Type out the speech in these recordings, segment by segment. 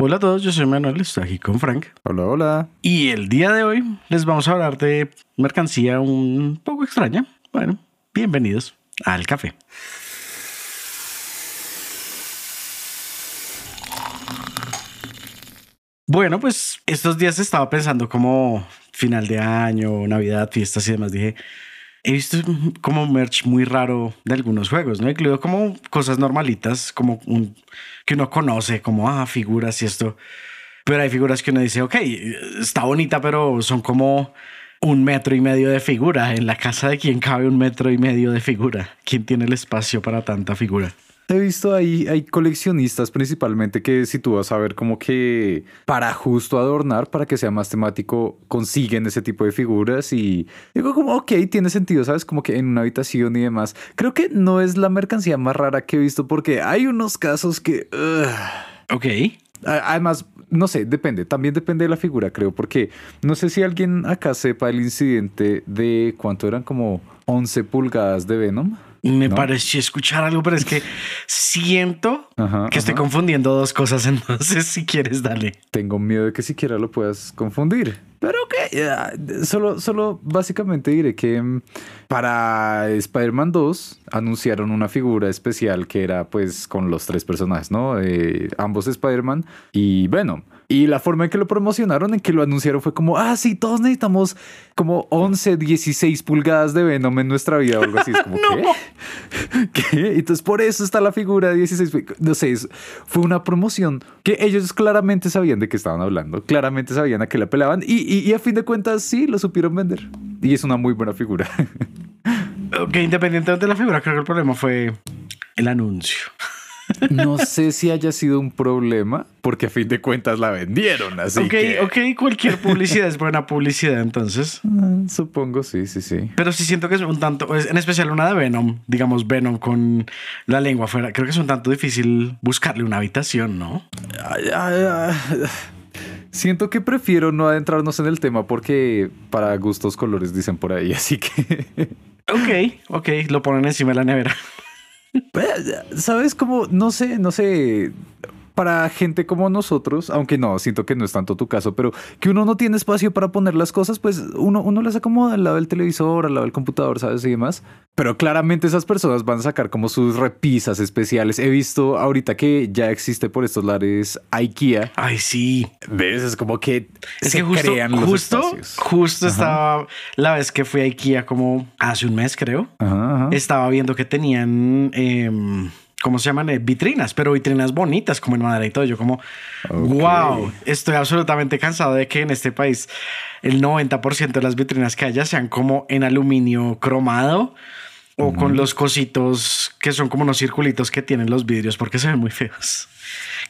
Hola a todos, yo soy Manuel, estoy aquí con Frank. Hola, hola. Y el día de hoy les vamos a hablar de mercancía un poco extraña. Bueno, bienvenidos al café. Bueno, pues estos días estaba pensando como final de año, Navidad, fiestas y demás. Dije, he visto como merch muy raro de algunos juegos, ¿no? Incluido como cosas normalitas, como un, que uno conoce, como, ah, figuras y esto. Pero hay figuras que uno dice, ok, está bonita, pero son como un metro y medio de figura. En la casa de quien cabe un metro y medio de figura. ¿Quién tiene el espacio para tanta figura? He visto ahí, hay coleccionistas principalmente que si tú vas a ver como que para justo adornar, para que sea más temático, consiguen ese tipo de figuras y digo como, ok, tiene sentido, ¿sabes? Como que en una habitación y demás. Creo que no es la mercancía más rara que he visto porque hay unos casos que... Ok. Además, no sé, depende, también depende de la figura, creo, porque no sé si alguien acá sepa el incidente de cuánto eran como 11 pulgadas de Venom. Me pareció escuchar algo, pero es que siento que estoy confundiendo dos cosas. Entonces, si quieres, dale. Tengo miedo de que siquiera lo puedas confundir. Pero que solo, solo básicamente diré que mm, para Spider-Man 2 anunciaron una figura especial que era pues con los tres personajes, ¿no? Eh, ambos Spider-Man y Venom. Y la forma en que lo promocionaron, en que lo anunciaron fue como, ah, sí, todos necesitamos como 11, 16 pulgadas de Venom en nuestra vida o algo así. Es como, ¿qué? ¿qué? Entonces por eso está la figura de 16. No sé, fue una promoción que ellos claramente sabían de qué estaban hablando, claramente sabían a qué le apelaban y, y, a fin de cuentas sí, lo supieron vender. Y es una muy buena figura. ok, independientemente de la figura, creo que el problema fue el anuncio. No sé si haya sido un problema, porque a fin de cuentas la vendieron. Así Ok, que... ok, cualquier publicidad es buena publicidad, entonces. Ah, supongo, sí, sí, sí. Pero sí siento que es un tanto, en especial una de Venom, digamos Venom con la lengua afuera. Creo que es un tanto difícil buscarle una habitación, ¿no? Siento que prefiero no adentrarnos en el tema porque para gustos colores dicen por ahí, así que. ok, ok, lo ponen encima de la nevera. ¿Sabes cómo? No sé, no sé para gente como nosotros, aunque no, siento que no es tanto tu caso, pero que uno no tiene espacio para poner las cosas, pues uno, uno las acomoda al lado del televisor, al lado del computador, ¿sabes? Y demás. Pero claramente esas personas van a sacar como sus repisas especiales. He visto ahorita que ya existe por estos lares IKEA. Ay, sí. ¿Ves? Es como que es se que justo, crean los justo, Justo estaba la vez que fui a IKEA como hace un mes, creo. Estaba viendo que tenían... Em, ¿cómo se llaman? Eh, vitrinas, pero vitrinas bonitas como en madera y todo. Yo como, wow, estoy absolutamente cansado de que en este país el 90% de las vitrinas que haya sean como en aluminio cromado o con los cositos que son como unos circulitos que tienen los vidrios porque se ven muy feos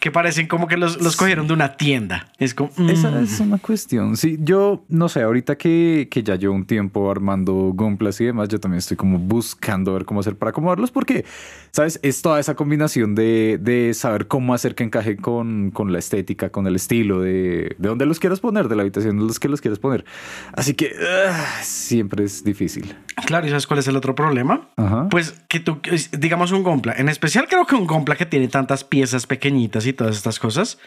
que parecen como que los, los cogieron de una tienda. Es como... Esa mm. es una cuestión. Sí, yo no sé, ahorita que, que ya llevo un tiempo armando Gumplas y demás, yo también estoy como buscando ver cómo hacer para acomodarlos porque, ¿sabes? Es toda esa combinación de, de saber cómo hacer que encaje con, con la estética, con el estilo, de, de dónde los quieras poner, de la habitación de los que los quieras poner. Así que ah, siempre es difícil. Claro, ¿y sabes cuál es el otro problema? Pues que tú, digamos un Gompla, en especial creo que un Gompla que tiene tantas piezas pequeñitas y todas estas cosas,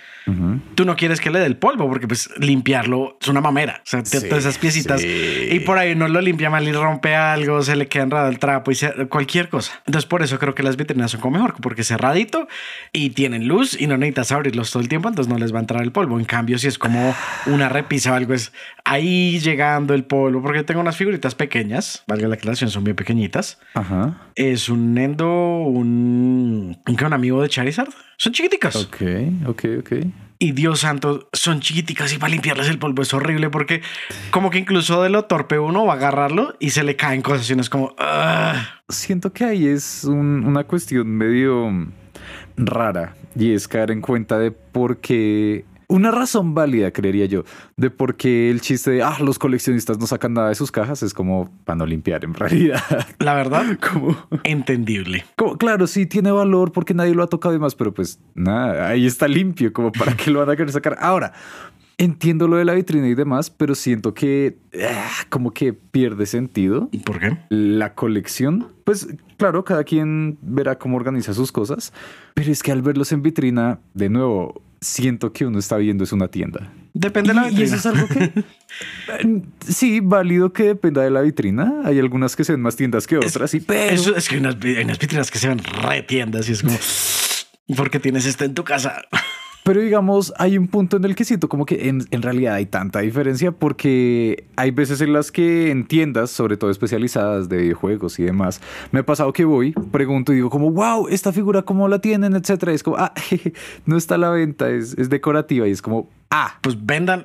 tú no quieres que le dé el polvo porque pues limpiarlo es una mamera. O sea, todas esas piecitas y por ahí no lo limpia mal y rompe algo, se le queda enredado el trapo y cualquier cosa. Entonces por eso creo que las vitrinas son como mejor porque cerradito y tienen luz y no necesitas abrirlos todo el tiempo, entonces no les va a entrar el polvo. En cambio, si es como una repisa o algo, es ahí llegando el polvo porque tengo unas figuritas pequeñas, valga la aclaración, son bien pequeñitas. Es un Endo, un, un amigo de Charizard. Son chiquiticas. Ok, ok, ok. Y Dios santo, son chiquiticas y para limpiarles el polvo es horrible porque como que incluso de lo torpe uno va a agarrarlo y se le caen cosas y uno es como... Siento que ahí es una cuestión medio rara y es caer en cuenta de por qué una razón válida, creería yo, de por qué el chiste de ah, los coleccionistas no sacan nada de sus cajas es como para no limpiar en realidad. La verdad, como entendible. Como, claro, sí tiene valor porque nadie lo ha tocado y más, pero pues nada, ahí está limpio, como para que lo van a querer sacar. Ahora, entiendo lo de la vitrina y demás, pero siento que ah, como que pierde sentido. ¿Por qué? La colección. Pues claro, cada quien verá cómo organiza sus cosas, pero es que al verlos en vitrina, de nuevo, siento que uno está viendo es una tienda. Depende de la vitrina. Y eso es algo que... sí, válido que dependa de la vitrina. Hay algunas que se ven más tiendas que otras, es, pero... Eso, es que hay unas, vitrinas que se ven re tiendas y es como... porque tienes esto en tu casa? Pero digamos, hay un punto en el que siento como que en, en, realidad hay tanta diferencia porque hay veces en las que en tiendas, sobre todo especializadas de videojuegos y demás, me ha pasado que voy, pregunto y digo como, wow, esta figura cómo la tienen, etcétera. Y es como, ah, no está a la venta, es, es decorativa y es como, ah. Pues vendan.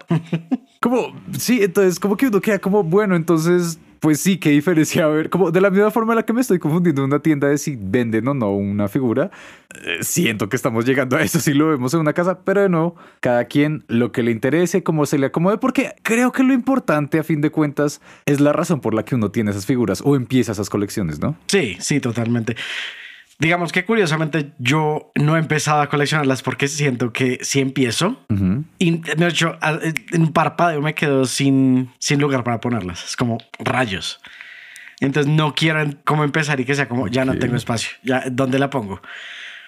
como, sí, entonces como que uno queda como, bueno, entonces pues sí, qué diferencia. A ver, como de la misma forma en la que me estoy confundiendo en una tienda de si venden o no una figura, eh, siento que estamos llegando a eso si lo vemos en una casa, pero de nuevo, cada quien lo que le interese, como se le acomode, porque creo que lo importante a fin de cuentas es la razón por la que uno tiene esas figuras o empieza esas colecciones, ¿no? Sí, sí, totalmente. Digamos que curiosamente yo no he empezado a coleccionarlas porque siento que si empiezo y de hecho en un parpadeo me quedo sin, sin lugar para ponerlas. Es como rayos. Entonces no quiero como empezar y que sea como ya no tengo espacio. Ya, ¿dónde la pongo?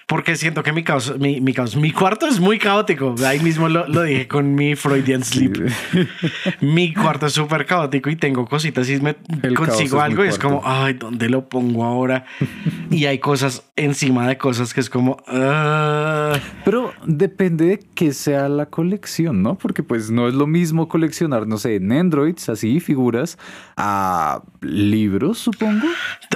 Porque siento que mi caos, mi, mi, caos, mi cuarto es muy caótico. Ahí mismo lo, lo dije con mi Freudian sleep. mi cuarto es súper caótico y tengo cositas y me consigo algo y es como, ay, ¿dónde lo pongo ahora? y hay cosas encima de cosas que es como... Ah". Pero depende de que sea la colección, ¿no? Porque pues no es lo mismo coleccionar, no sé, en Androids, así, figuras, a libros, supongo.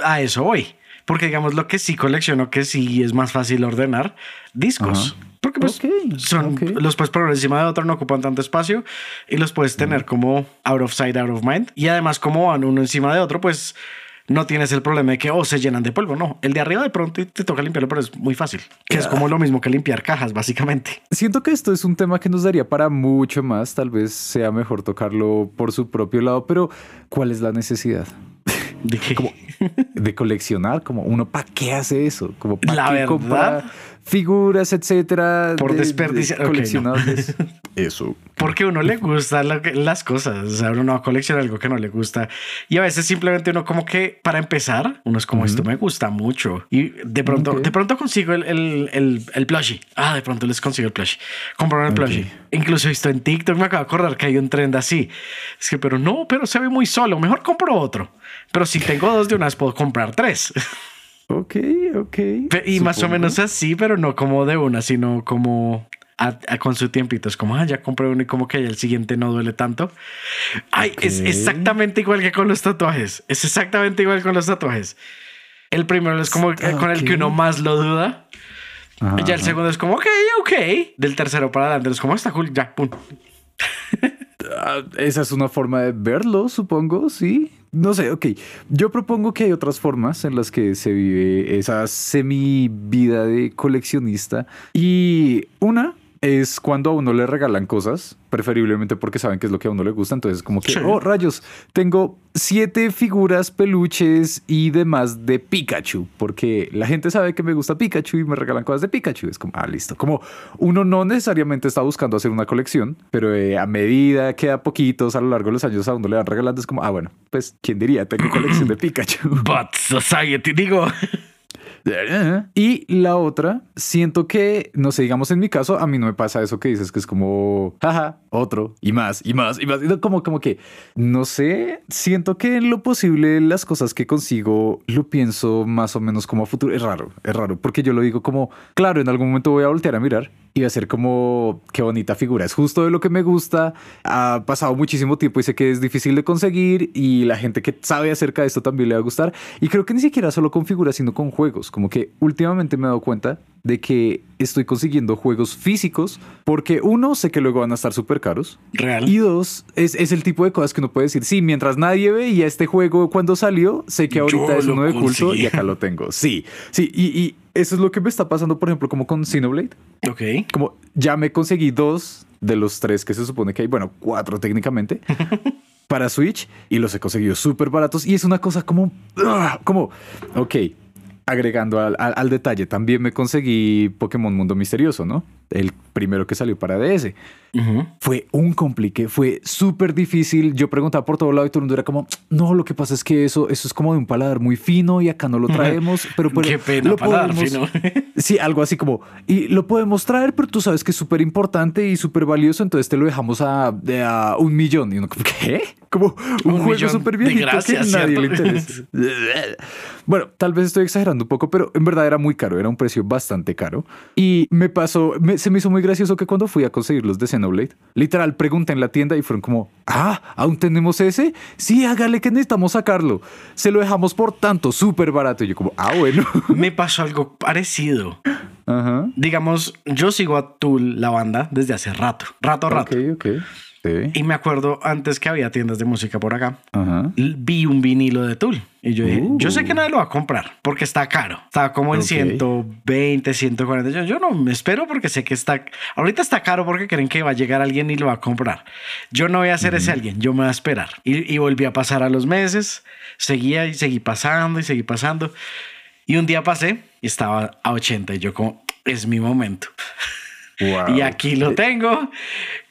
A eso voy. Porque digamos lo que sí colecciono, que sí es más fácil ordenar, discos. Porque pues son, los puedes poner encima de otro, no ocupan tanto espacio y los puedes tener como out of sight, out of mind. Y además como van uno encima de otro, pues no tienes el problema de que oh, se llenan de polvo. No, el de arriba de pronto te toca limpiarlo, pero es muy fácil. Que es como lo mismo que limpiar cajas, básicamente. Siento que esto es un tema que nos daría para mucho más. Tal vez sea mejor tocarlo por su propio lado, pero ¿cuál es la necesidad? ¿De Como de coleccionar, como uno, ¿para qué hace eso? Como ¿para qué comprar figuras, etcétera? Por desperdiciar. coleccionables. eso. Porque uno le gustan las cosas. O sea, uno no va a coleccionar algo que no le gusta. Y a veces simplemente uno como que, para empezar, uno es como, esto me gusta mucho. Y de pronto, de pronto consigo el, el, el, plushie. Ah, de pronto les consigo el plushie. Compraron el plushie. Incluso he visto en TikTok, me acabo de acordar que hay un trend así. Es que, pero no, pero se ve muy solo. Mejor compro otro. Pero si tengo dos de unas, puedo comprar tres. Ok, ok. Y más o menos así, pero no como de una, sino como con su tiempito. Es como, ah, ya compré uno y como que el siguiente no duele tanto. Ay, es exactamente igual que con los tatuajes. Es exactamente igual con los tatuajes. El primero es como con el que uno más lo duda. ya el segundo es como, ok, ok. Del tercero para adelante es como, está cool, ya, pum. Ah, esa es una forma de verlo, supongo, sí. No sé, ok. Yo propongo que hay otras formas en las que se vive esa semi vida de coleccionista. Y una es cuando a uno le regalan cosas, preferiblemente porque saben que es lo que a uno le gusta. Entonces, como que, oh, rayos, tengo siete figuras, peluches y demás de Pikachu, porque la gente sabe que me gusta Pikachu y me regalan cosas de Pikachu. Es como, ah, listo. Como uno no necesariamente está buscando hacer una colección, pero eh, a medida que a poquitos a lo largo de los años a uno le van regalando, es como, ah, bueno, pues, ¿quién diría? Tengo colección de Pikachu. But Society, digo. Y la otra, siento que, no sé, digamos en mi caso, a mí no me pasa eso que dices, que es como, otro, y más, y más, y más. Como, como que, no sé, siento que en lo posible las cosas que consigo lo pienso más o menos como a futuro. Es raro, es raro, porque yo lo digo como, claro, en algún momento voy a voltear a mirar y va a ser como, qué bonita figura, es justo de lo que me gusta, ha pasado muchísimo tiempo y sé que es difícil de conseguir y la gente que sabe acerca de esto también le va a gustar. Y creo que ni siquiera solo con figuras, sino con juegos, como que últimamente me he dado cuenta de que estoy consiguiendo juegos físicos porque uno, sé que luego van a estar súper caros. Real. Y dos, es, es, el tipo de cosas que uno puede decir, sí, mientras nadie ve y este juego cuando salió, sé que ahorita es uno de culto y acá lo tengo. Sí, sí, y, y, eso es lo que me está pasando, por ejemplo, como con Xenoblade. Ok. Como ya me conseguí dos de los tres que se supone que hay, bueno, cuatro técnicamente. para Switch y los he conseguido súper baratos y es una cosa como, ¡ah! como, ok, agregando al, al, detalle, también me conseguí Pokémon Mundo Misterioso, ¿no? el primero que salió para DS. Fue un complique, fue súper difícil. Yo preguntaba por todo lado y todo el mundo era como, no, lo que pasa es que eso, eso es como de un paladar muy fino y acá no lo traemos. Pero, pues, Qué pena, lo paladar fino. sí, algo así como, y lo podemos traer, pero tú sabes que es súper importante y súper valioso, entonces te lo dejamos a, a un millón. Y uno, ¿qué? Como un, juego súper bien que nadie le interesa. bueno, tal vez estoy exagerando un poco, pero en verdad era muy caro, era un precio bastante caro. Y me pasó, se me hizo muy gracioso que cuando fui a conseguir los de Xenoblade, literal pregunté en la tienda y fueron como, ah, ¿aún tenemos ese? Sí, hágale que necesitamos sacarlo. Se lo dejamos por tanto, súper barato. Y yo como, ah, bueno. me pasó algo parecido. Ajá. Digamos, yo sigo a Tool, la banda, desde hace rato, rato, rato. Ok, ok. Y me acuerdo antes que había tiendas de música por acá, vi un vinilo de Tool. Y yo dije, yo sé que uh. nadie lo va a comprar porque está caro. Estaba como en 120, 140. Yo, yo no me espero porque sé que está. Ahorita está caro porque creen que va a llegar alguien y lo va a comprar. Yo no voy a ser ese alguien, yo me voy a esperar. Y, y volví a pasar a los meses, seguía y seguí pasando y seguí pasando. Y un día pasé y estaba a 80 y yo como, es mi momento. Y aquí lo tengo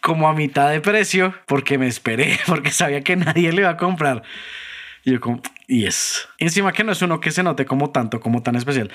como a mitad de precio porque me esperé, porque sabía que nadie le iba a comprar. Y yo como, y es. Encima que no es uno que se note como tanto, como tan especial.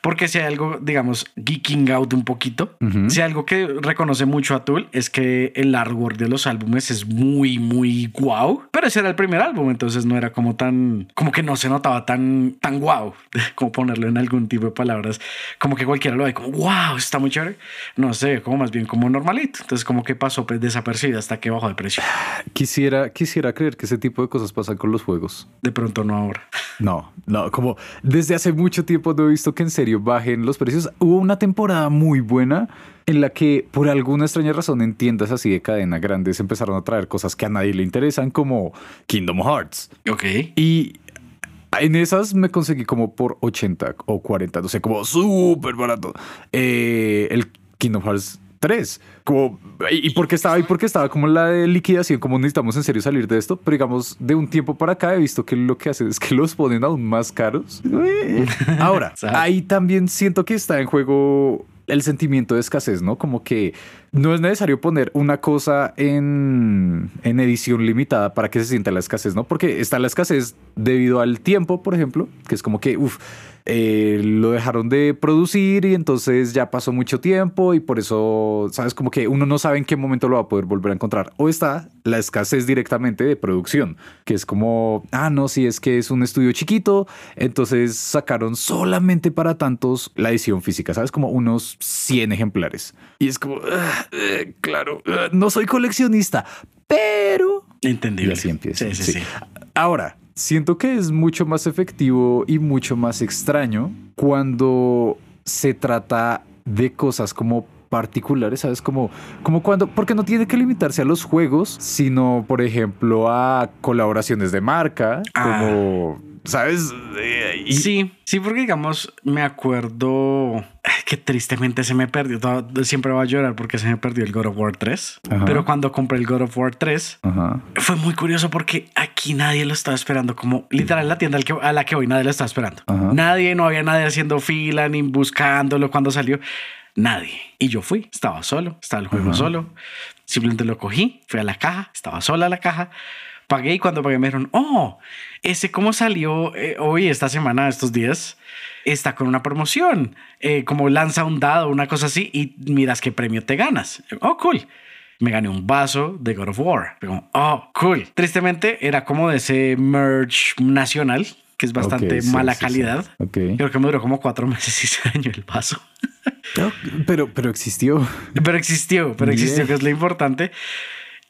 Porque si hay algo, digamos, geeking out un poquito, si hay algo que reconoce mucho a Tool es que el artwork de los álbumes es muy, muy guau. Pero ese era el primer álbum, entonces no era como tan, como que no se notaba tan, tan guau, como ponerlo en algún tipo de palabras. Como que cualquiera lo ve como, wow, está muy chévere. No sé, como más bien como normalito. Entonces como que pasó pues, desapercibido hasta que bajó de precio. Quisiera, quisiera creer que ese tipo de cosas pasan con los juegos. De pronto no ahora. No, no, como desde hace mucho tiempo no he visto que en serio bajen los precios. Hubo una temporada muy buena en la que por alguna extraña razón en tiendas así de cadena grandes empezaron a traer cosas que a nadie le interesan como Kingdom Hearts. Ok. Y en esas me conseguí como por 80 o 40, no sé, como súper barato. Eh, el Kingdom Hearts tres. Como, ¿Y por qué estaba? ¿Y porque estaba como la de liquidación? Como necesitamos en serio salir de esto? Pero digamos, de un tiempo para acá he visto que lo que hacen es que los ponen aún más caros. Ahora, ahí también siento que está en juego el sentimiento de escasez, ¿no? Como que no es necesario poner una cosa en, en, edición limitada para que se sienta la escasez, ¿no? Porque está la escasez debido al tiempo, por ejemplo, que es como que, uff, eh, lo dejaron de producir y entonces ya pasó mucho tiempo y por eso, sabes, como que uno no sabe en qué momento lo va a poder volver a encontrar. O está la escasez directamente de producción, que es como, ah, no, si es que es un estudio chiquito, entonces sacaron solamente para tantos la edición física, sabes, como unos 100 ejemplares. Y es como, eh, claro, ah, no soy coleccionista, pero... Entendible. Y así empieza. sí, sí. sí. Ahora, Siento que es mucho más efectivo y mucho más extraño cuando se trata de cosas como particulares, ¿sabes? Como, como cuando, porque no tiene que limitarse a los juegos, sino, por ejemplo, a colaboraciones de marca, ah. como ¿sabes? Sí, sí, porque digamos, me acuerdo que tristemente se me perdió. Siempre voy a llorar porque se me perdió el God of War 3. Pero cuando compré el God of War 3, fue muy curioso porque aquí nadie lo estaba esperando. Como literal, la tienda a la que hoy nadie lo estaba esperando. Nadie, no había nadie haciendo fila ni buscándolo cuando salió. Nadie. Y yo fui, estaba solo, estaba el juego solo. Simplemente lo cogí, fui a la caja, estaba sola la caja pagué y cuando pagué me dijeron, oh, ese cómo salió eh, hoy, esta semana, estos días, está con una promoción, eh, como lanza un dado, una cosa así, y miras qué premio te ganas. Oh, cool. Me gané un vaso de God of War. oh, cool. Tristemente era como de ese merch nacional, que es bastante mala calidad. Creo que me duró como cuatro meses y se dañó el vaso. pero, pero existió. Pero existió, pero existió, que es lo importante.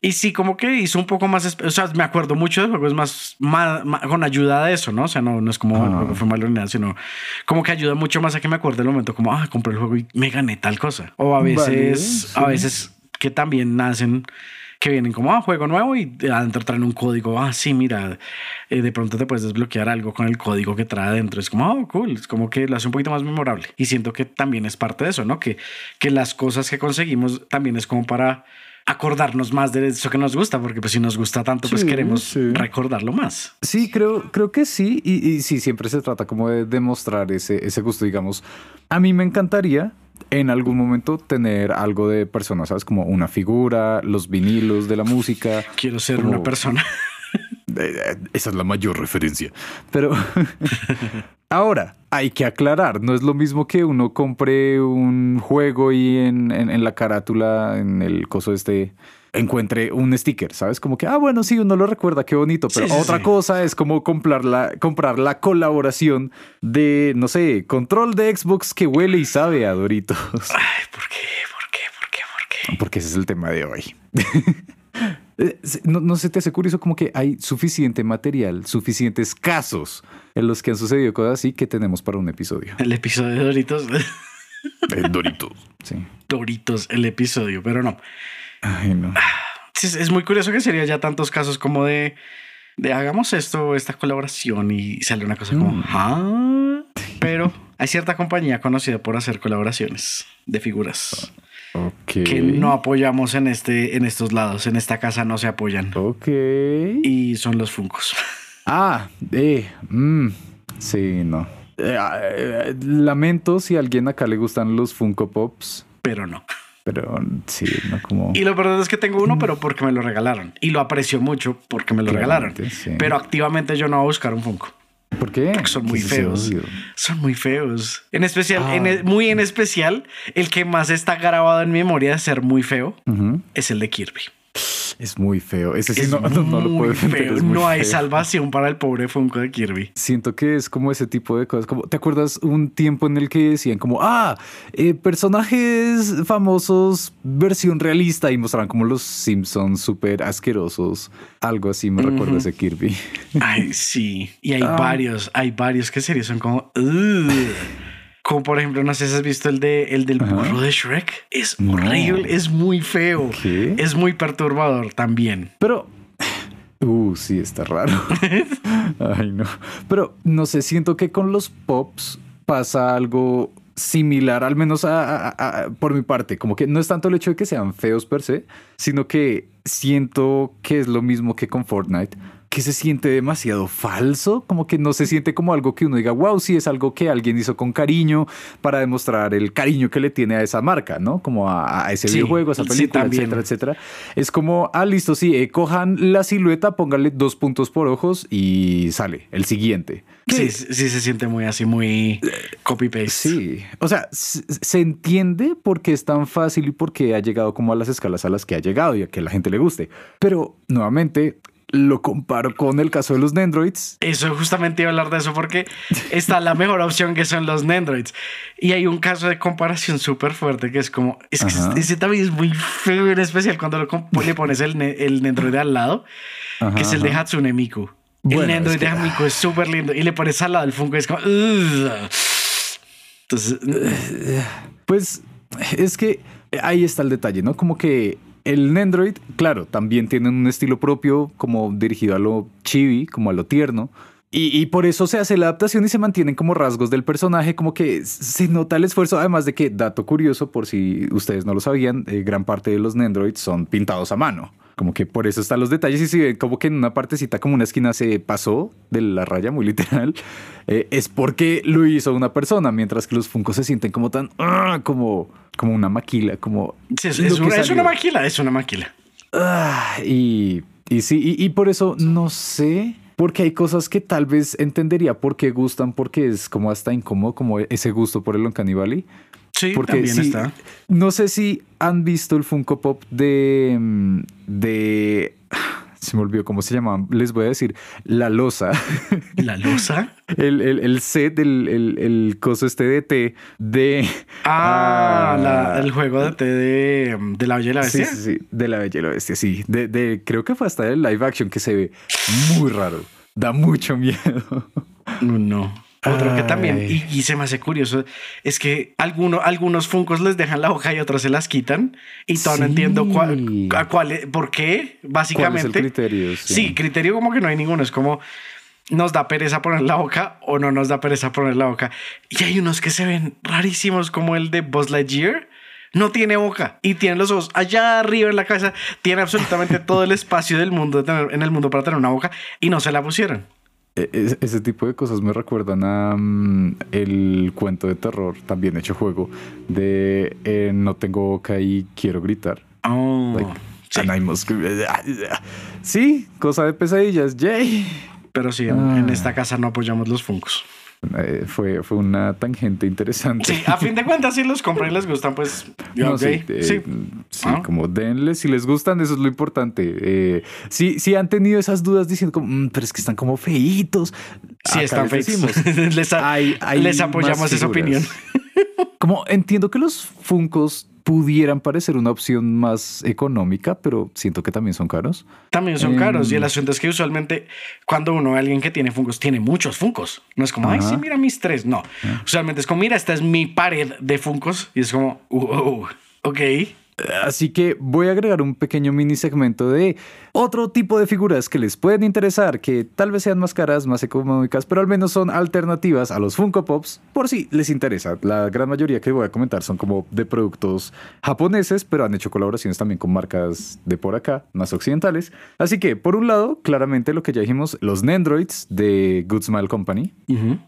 Y sí, como que hizo un poco más, o sea, me acuerdo mucho de juegos más, más, con ayuda de eso, ¿no? O sea, no, no es como que fue malo ni nada, sino como que ayuda mucho más a que me acuerde el momento como, ah, compré el juego y me gané tal cosa. O a veces, a veces que también nacen que vienen como, ah, juego nuevo y adentro traen un código. Ah, sí, mira, eh, de pronto te puedes desbloquear algo con el código que trae adentro. Es como, oh, cool. Es como que lo hace un poquito más memorable. Y siento que también es parte de eso, ¿no? Que, que las cosas que conseguimos también es como para acordarnos más de eso que nos gusta, porque pues si nos gusta tanto, pues queremos recordarlo más. Sí, creo, creo que sí. Y, y, sí, siempre se trata como de demostrar ese, ese gusto, digamos. A mí me encantaría en algún momento tener algo de persona, ¿sabes? Como una figura, los vinilos de la música. Quiero ser una persona. Esa es la mayor referencia. Pero ahora hay que aclarar, no es lo mismo que uno compre un juego y en, en la carátula, en el coso este, encuentre un sticker, ¿sabes? Como que, ah, bueno, sí, uno lo recuerda, qué bonito, pero otra cosa es como comprar la, comprar la colaboración de, no sé, control de Xbox que huele y sabe a Doritos. Ay, ¿por qué? ¿Por qué? ¿Por qué? ¿Por qué? Porque ese es el tema de hoy. Eh, no, no se te hace curioso como que hay suficiente material, suficientes casos en los que han sucedido cosas así que tenemos para un episodio. El episodio de Doritos. El Doritos, sí. Doritos, el episodio, pero no. Es, muy curioso que sería ya tantos casos como de, de hagamos esto, esta colaboración y sale una cosa como, mm. ah", Pero hay cierta compañía conocida por hacer colaboraciones de figuras. Que no apoyamos en este, en estos lados. En esta casa no se apoyan. Ok. Y son los Funcos. Ah, eh, mm, sí, no. Eh, eh, lamento si a alguien acá le gustan los Funko Pops. Pero no. Pero sí, no como. Y lo verdad es que tengo uno, pero porque me lo regalaron. Y lo aprecio mucho porque me lo regalaron. Pero activamente yo no voy a buscar un Funko. ¿Por qué? Porque son muy feos. Son muy feos. En especial, ah. e, muy en especial, el que más está grabado en mi memoria de ser muy feo es el de Kirby. Es muy feo. Ese sí no, no, lo puedo defender. no hay salvación para el pobre Funko de Kirby. Siento que es como ese tipo de cosas. Como, ¿Te acuerdas un tiempo en el que decían como, ah, eh, personajes famosos versión realista y mostraban como los Simpsons súper asquerosos? Algo así me recuerda ese Kirby. Ay, sí. Y hay ah. varios, hay varios que serio son como... Como por ejemplo, no sé si has visto el de el del burro de Shrek. Es horrible, es muy feo. Es muy perturbador también. Pero Uh, sí, está raro. Ay, no. Pero no sé, siento que con los pops pasa algo similar, al menos por mi parte. Como que no es tanto el hecho de que sean feos per se, sino que siento que es lo mismo que con Fortnite que se siente demasiado falso, como que no se siente como algo que uno diga, wow, sí es algo que alguien hizo con cariño para demostrar el cariño que le tiene a esa marca, ¿no? Como a, ese videojuego, a esa película, etcétera, etcétera. Es como, ah, listo, sí, eh, cojan la silueta, pónganle dos puntos por ojos y sale el siguiente. Sí, sí se siente muy así, muy copy-paste. Sí, o sea, se entiende por qué es tan fácil y por qué ha llegado como a las escalas a las que ha llegado y a que la gente le guste. Pero nuevamente, lo comparo con el caso de los Nendroids. Eso justamente iba a hablar de eso porque está la mejor opción que son los Nendroids. Y hay un caso de comparación súper fuerte que es como, es que ese también es muy feo en especial cuando le pones el, el Nendroid al lado, que es el de Hatsune Miku. el Nendroid de Miku es súper lindo y le pones al lado el Funko y es como... Entonces... Pues es que ahí está el detalle, ¿no? Como que el Nendroid, claro, también tiene un estilo propio, como dirigido a lo chibi, como a lo tierno. Y, por eso se hace la adaptación y se mantienen como rasgos del personaje, como que se nota el esfuerzo. Además de que, dato curioso, por si ustedes no lo sabían, eh, gran parte de los Nendroids son pintados a mano. Como que por eso están los detalles y si ven como que en una partecita como una esquina se pasó de la raya muy literal, eh, es porque lo hizo una persona, mientras que los Funko se sienten como tan, ah, como como una maquila, como... es, una, maquila, es una maquila. Ah, y, y sí, y, por eso no sé, porque hay cosas que tal vez entendería por qué gustan, porque es como hasta incómodo, como ese gusto por el Uncanny Valley. Sí, porque también está. No sé si han visto el Funko Pop de, mm, de se me olvidó cómo se llama, les voy a decir, la losa. ¿La losa? el, el, el, set, el, el, el, coso este de té de... Ah, ah el juego de té de, de, la Bella y la Bestia. Sí, sí, sí, de la Bella y la Bestia, sí. De, de, creo que fue hasta el live action que se ve muy raro. Da mucho miedo. No. Otro que también, y, se me hace curioso, es que algunos algunos Funcos les dejan la hoja y otros se las quitan. Y todavía no entiendo cuál, cuál, por qué, básicamente. criterio? Sí. criterio como que no hay ninguno. Es como nos da pereza poner la boca o no nos da pereza poner la boca. Y hay unos que se ven rarísimos, como el de Buzz Lightyear. No tiene boca y tiene los ojos allá arriba en la cabeza. Tiene absolutamente todo el espacio del mundo en el mundo para tener una boca y no se la pusieron. E, ese tipo de cosas me recuerdan a mm, el cuento de terror, también hecho juego, de eh, No tengo boca y quiero gritar. Oh, sí. cosa de pesadillas, Jay. Pero sí, en, ah. esta casa no apoyamos los Funkos. Eh, fue, fue una tangente interesante. Sí, a fin de cuentas, si los compran y les gustan, pues no, sí, sí. Ah. como denles, si les gustan, eso es lo importante. Eh, sí, sí han tenido esas dudas diciendo, como, mm, pero es que están como feitos. Sí, están feitos. les, les apoyamos esa opinión. Como entiendo que los Funcos pudieran parecer una opción más económica, pero siento que también son caros. También son caros. Y el em, asunto es que usualmente cuando uno ve a alguien que tiene Funcos, tiene muchos Funcos. No es como, ay, sí, mira mis tres. No. Usualmente es como, mira, esta es mi pared de Funcos. Y es como, wow, ok. Así que voy a agregar un pequeño mini segmento de otro tipo de figuras que les pueden interesar, que tal vez sean más caras, más económicas, pero al menos son alternativas a los Funko Pops, por si les interesa. La gran mayoría que voy a comentar son como de productos japoneses, pero han hecho colaboraciones también con marcas de por acá, más occidentales. Así que, por un lado, claramente lo que ya dijimos, los Nendroids de Good Smile Company,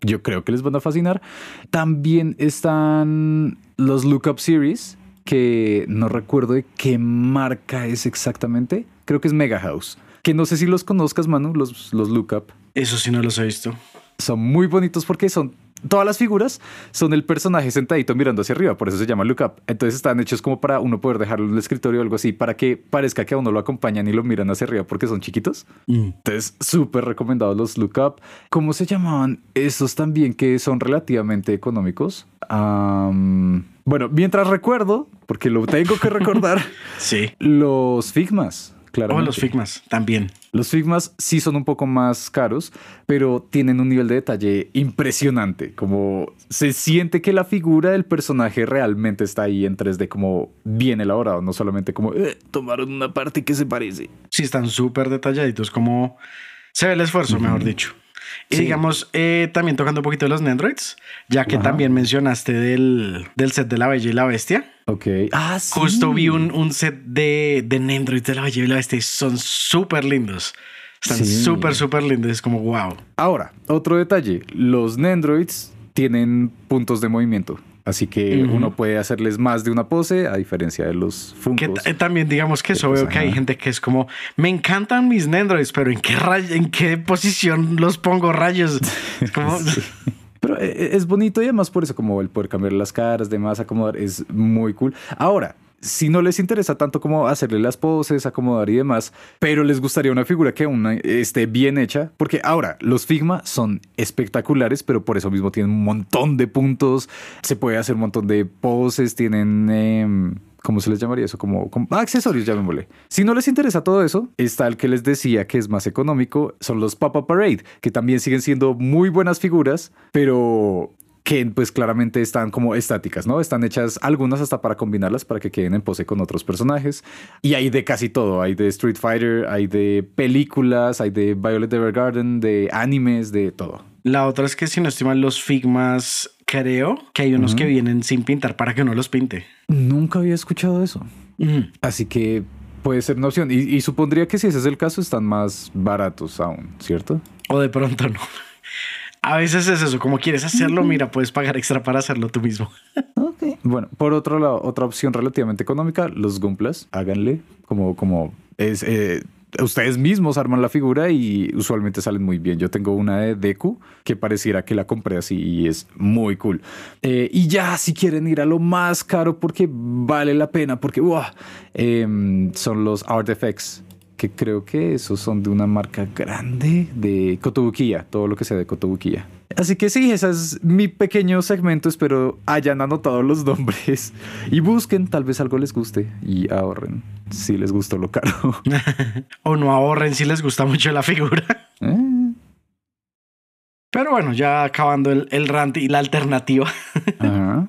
yo creo que les van a fascinar. También están los Lookup Series, que no recuerdo de qué marca es exactamente. Creo que es Mega House. Que no sé si los conozcas, Manu, los, los Lookup. Eso sí no los he visto. Son muy bonitos porque son todas las figuras son el personaje sentadito mirando hacia arriba, por eso se llama Lookup. Entonces están hechos como para uno poder dejarlo en el escritorio o algo así, para que parezca que a uno lo acompañan y lo miran hacia arriba porque son chiquitos. Mm. Entonces, súper recomendados los Lookup. ¿Cómo se llamaban esos también que son relativamente económicos? Bueno, mientras recuerdo, porque lo tengo que recordar, sí. los Figmas. Claro. Oh, los Figmas también. Los Figmas sí son un poco más caros, pero tienen un nivel de detalle impresionante. Como se siente que la figura del personaje realmente está ahí en 3D, como bien elaborado, no solamente como eh, tomaron una parte que se parece. Sí, están súper detalladitos, como se ve el esfuerzo, mejor dicho. Y digamos, eh, también tocando un poquito de los Nendroids, ya que también mencionaste del, del, set de la Bella y la Bestia. Ok. Ah, sí. Justo vi un, un set de, de Nendroids de la Bella y la Bestia son súper lindos. Están súper, súper lindos. Es como wow. Ahora, otro detalle. Los Nendroids tienen puntos de movimiento. Así que uno puede hacerles más de una pose, a diferencia de los Funkos. Que también digamos que eso veo que hay gente que es como, me encantan mis Nendroids, pero ¿en qué, en qué posición los pongo rayos? Pero eh, eh, es bonito y además por eso como el poder cambiar las caras, demás, acomodar, es muy cool. Ahora, si no les interesa tanto como hacerle las poses, acomodar y demás, pero les gustaría una figura que aún esté bien hecha, porque ahora los Figma son espectaculares, pero por eso mismo tienen un montón de puntos, se puede hacer un montón de poses, tienen... Em, ¿cómo se les llamaría eso? Como, como accesorios, llamémosle. Si no les interesa todo eso, está el que les decía que es más económico, son los Papa Parade, que también siguen siendo muy buenas figuras, pero que pues claramente están como estáticas, ¿no? Están hechas algunas hasta para combinarlas para que queden en pose con otros personajes. Y hay de casi todo, hay de Street Fighter, hay de películas, hay de Violet Evergarden, de animes, de todo. La otra es que si no estiman los Figmas, creo que hay unos que vienen sin pintar para que no los pinte. Nunca había escuchado eso. Así que puede ser una opción. Y, y supondría que si ese es el caso, están más baratos aún, ¿cierto? O de pronto no. A veces es eso, como quieres hacerlo, mira, puedes pagar extra para hacerlo tú mismo. Ok. Bueno, por otro lado, otra opción relativamente económica, los Gumplas, háganle como, como es... Eh, ustedes mismos arman la figura y usualmente salen muy bien. Yo tengo una de Deku que pareciera que la compré así y es muy cool. Eh, y ya si quieren ir a lo más caro porque vale la pena, porque em, son los Art Effects que creo que esos son de una marca grande de Kotobukiya, todo lo que sea de Kotobukiya. Así que sí, ese es mi pequeño segmento. Espero hayan anotado los nombres y busquen, tal vez algo les guste y ahorren si les gustó lo caro. o no ahorren si les gusta mucho la figura. Eh. Pero bueno, ya acabando el, el rant y la alternativa.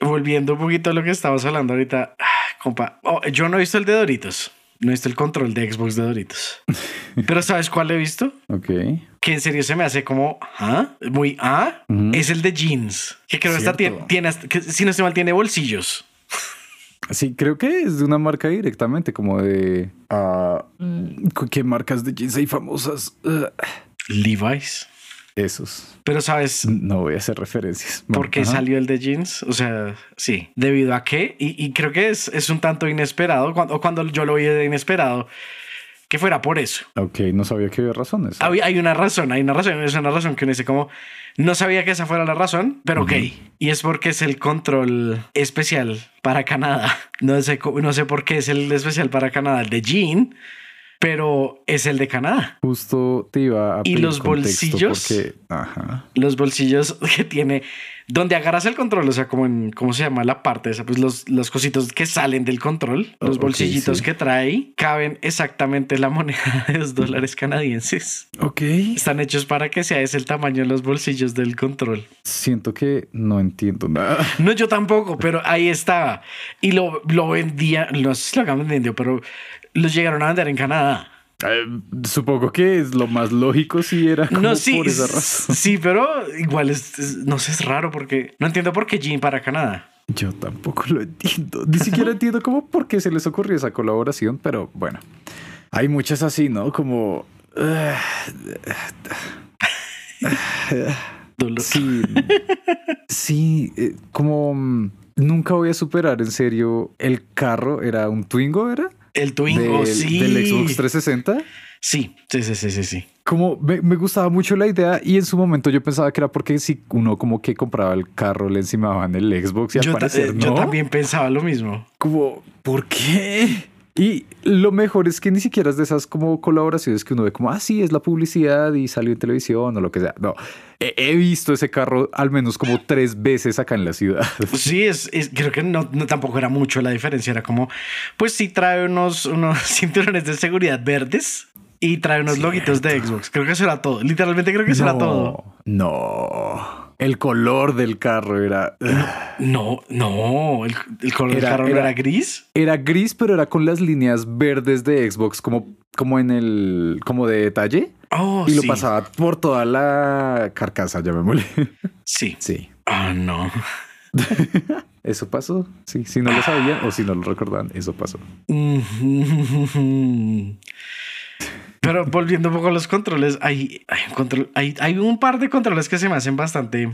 Volviendo un poquito a lo que estábamos hablando ahorita, ah, compa, oh, yo no he visto el de Doritos no he visto el control de Xbox de Doritos. Pero ¿sabes cuál he visto? Ok. Que en serio se me hace como, ¿ah? Muy, ¿ah? Es el de jeans. Que creo que está, tiene, que, si no se mal, tiene bolsillos. Sí, creo que es de una marca directamente, como de... Uh, ¿Qué marcas de jeans hay famosas? Levi's. Esos. Pero sabes. No voy a hacer referencias. ¿Por qué salió el de jeans? O sea, sí. ¿Debido a qué? Y, creo que es, es, un tanto inesperado. Cuando, cuando yo lo vi de inesperado, que fuera por eso. Ok, no sabía que había razones. Hay, hay una razón, hay una razón. Es una razón que uno dice como. No sabía que esa fuera la razón, pero ok. Y es porque es el control especial para Canadá. No sé, no sé por qué es el especial para Canadá, el de Jean pero es el de Canadá. Justo te iba a Y los bolsillos. Porque, ajá. Los bolsillos que tiene, donde agarras el control, o sea, como en, ¿cómo se llama la parte esa? Pues los, los cositos que salen del control, los bolsillitos que trae, caben exactamente la moneda de los dólares canadienses. Ok. Están hechos para que sea ese el tamaño de los bolsillos del control. Siento que no entiendo nada. No, yo tampoco, pero ahí estaba. Y lo, lo vendía, no sé si lo acaban vendiendo, pero los llegaron a vender en Canadá. Eh, supongo que es lo más lógico si era como no, sí, por esa razón. Sí, pero igual es, no sé, es raro porque no entiendo por qué Jean para Canadá. Yo tampoco lo entiendo. Ni siquiera entiendo cómo por qué se les ocurrió esa colaboración, pero bueno. Hay muchas así, ¿no? Como... Sí, sí, eh, como mm, nunca voy a superar en serio el carro, era un Twingo, ¿era? El Twingo, sí. Del Xbox 360. Sí, sí, sí, sí, sí, Como me, gustaba mucho la idea y en su momento yo pensaba que era porque si uno como que compraba el carro le encimaban el Xbox y al parecer eh, Yo también pensaba lo mismo. Como, ¿por qué? Y lo mejor es que ni siquiera es de esas como colaboraciones que uno ve como, ah, sí, es la publicidad y salió en televisión o lo que sea. No, he, visto ese carro al menos como tres veces acá en la ciudad. Sí, es, creo que no, tampoco era mucho la diferencia. Era como, pues sí trae unos, unos cinturones de seguridad verdes y trae unos logitos de Xbox. Creo que eso era todo. Literalmente creo que eso era todo. No. El color del carro era. No, no. El, color del carro era, era, gris. Era gris, pero era con las líneas verdes de Xbox, como, como en el. como de detalle. Oh, y lo pasaba por toda la carcasa, ya me molé. Sí. Sí. Ah, no. Eso pasó. Sí, si no lo sabían o si no lo recordaban, eso pasó. Pero volviendo un poco a los controles, hay, hay, un control, hay, hay un par de controles que se me hacen bastante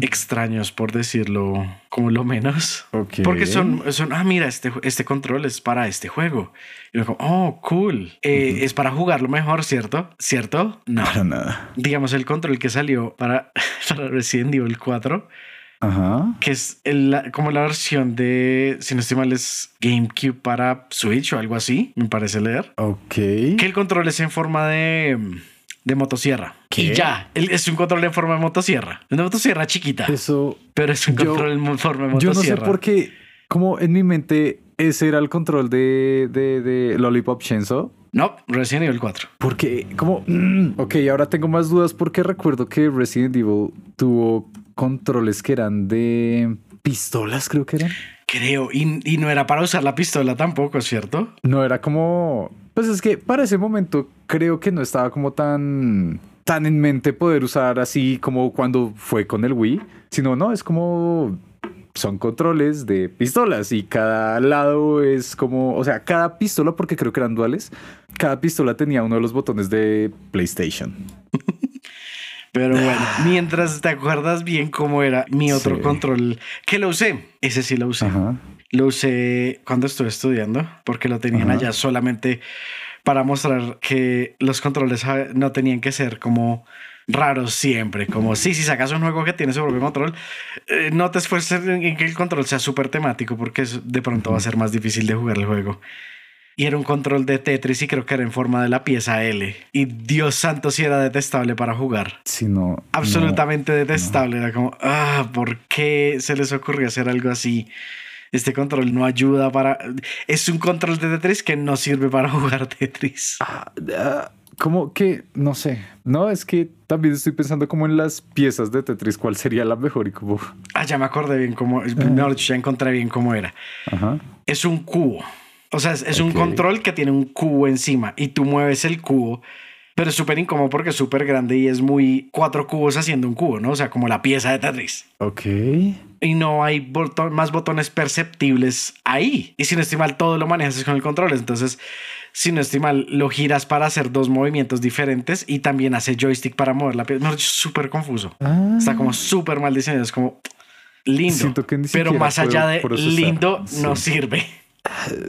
extraños, por decirlo como lo menos. Porque son, son, ah, mira, este, este control es para este juego. Y como, oh, cool. Eh, es para jugarlo mejor, ¿cierto? ¿Cierto? No. Para nada. Digamos, el control que salió para, para Resident Evil 4 Ajá. Que es el, como la versión de, si no estoy mal, es GameCube para Switch o algo así, me parece leer. Ok. Que el control es en forma de, de motosierra. ¿Qué? Y ya, es un control en forma de motosierra. Una motosierra chiquita. Eso. Pero es un control en forma de motosierra. Yo no sé por qué, como en mi mente, ese era el control de, de, de Lollipop Chainsaw. No, Resident Evil 4. Porque, como, mm, ok, ahora tengo más dudas porque recuerdo que Resident Evil tuvo controles que eran de pistolas, creo que eran. Creo, y, no era para usar la pistola tampoco, ¿cierto? No era como... Pues es que para ese momento creo que no estaba como tan tan en mente poder usar así como cuando fue con el Wii, sino no, es como son controles de pistolas y cada lado es como, o sea, cada pistola, porque creo que eran duales, cada pistola tenía uno de los botones de PlayStation. Pero bueno, mientras te acuerdas bien cómo era mi otro control, que lo usé, ese sí lo usé. Lo usé cuando estuve estudiando, porque lo tenían allá solamente para mostrar que los controles ah, no tenían que ser como raros siempre. Como sí, si sacas un juego que tiene su propio control, eh, no te esfuerces en que el control sea súper temático porque de pronto va a ser más difícil de jugar el juego y era un control de Tetris y creo que era en forma de la pieza L. Y Dios santo si era detestable para jugar. Si no. Absolutamente detestable. Era como, ah, ¿por qué se les ocurrió hacer algo así? Este control no ayuda para... Es un control de Tetris que no sirve para jugar Tetris. Ah, ah, como que, no sé, no, es que también estoy pensando como en las piezas de Tetris, cuál sería la mejor y cómo... Ah, ya me acordé bien cómo, mejor ya encontré bien cómo era. Ajá. Es un cubo o sea, es, un control que tiene un cubo encima y tú mueves el cubo Pero es súper incómodo porque es súper grande y es muy cuatro cubos haciendo un cubo, ¿no? O sea, como la pieza de Tetris. Ok. Y no hay más botones perceptibles ahí. Y si no estoy mal, todo lo manejas con el control. Entonces, si no estoy mal, lo giras para hacer dos movimientos diferentes y también hace joystick para mover la pieza. No, es súper confuso. Está como súper mal diseñado. Es como lindo. pero más allá de lindo, no sirve.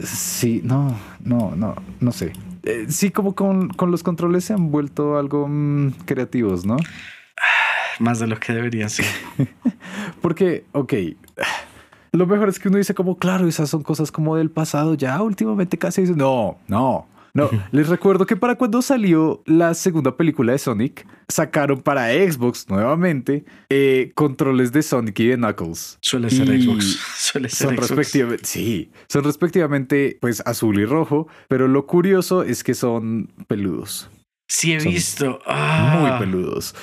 Sí, no, no, no, no sé. Eh, sí, como con, los controles se han vuelto algo mm, creativos, ¿no? Más de lo que deberían ser. Porque, ok, lo mejor es que uno dice como, claro, esas son cosas como del pasado, ya últimamente casi dice, no, no, no, les recuerdo que para cuando salió la segunda película de Sonic, sacaron para Xbox nuevamente eh, controles de Sonic y de Knuckles. Suele ser Xbox. Suele ser son respectivamente, sí, son respectivamente pues azul y rojo, pero lo curioso es que son peludos. Sí, he visto. Muy ah. peludos.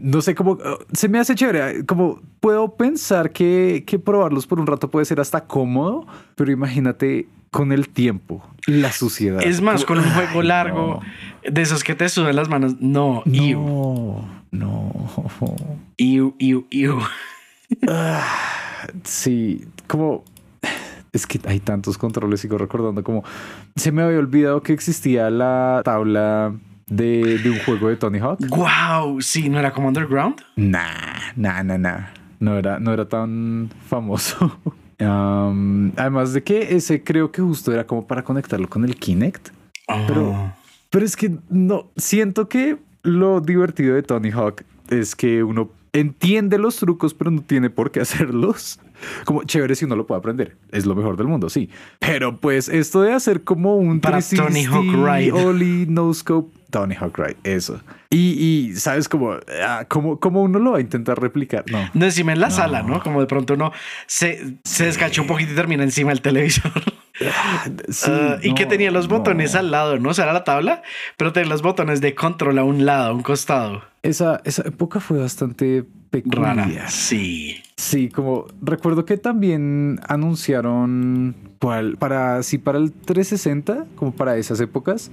no sé cómo. Uh, se me hace chévere. Como puedo pensar que, que probarlos por un rato puede ser hasta cómodo, pero imagínate con el tiempo, la suciedad. Es más, con un juego largo, de esos que te suben las manos, no, no, no. Iu, iu, iu. Ah, sí, como es que hay tantos controles, sigo recordando como se me había olvidado que existía la tabla de, de un juego de Tony Hawk. Wow, sí, no era como Underground. Nah, nah, nah, nah. No era, no era tan famoso. Además de que ese creo que justo era como para conectarlo con el Kinect. Pero, ah. pero es que no, siento que lo divertido de Tony Hawk es que uno entiende los trucos, pero no tiene por qué hacerlos. Como chévere si uno lo puede aprender. Es lo mejor del mundo, sí. Pero pues esto de hacer como un para Tony Hawk Ride. Oli, no scope Tony Hawk Ride, eso. Y, y sabes cómo, ah, cómo, cómo, uno lo va a intentar replicar. No. No encima en la sala, ¿no? Como de pronto uno se, se descachó un poquito y termina encima del televisor. Sí, ah, y que tenía los botones al lado, ¿no? O sea, era la tabla, pero tenía los botones de control a un lado, a un costado. Esa, esa época fue bastante peculiar. Rara. Sí. Sí, como recuerdo que también anunciaron para sí para el 360, como para esas épocas,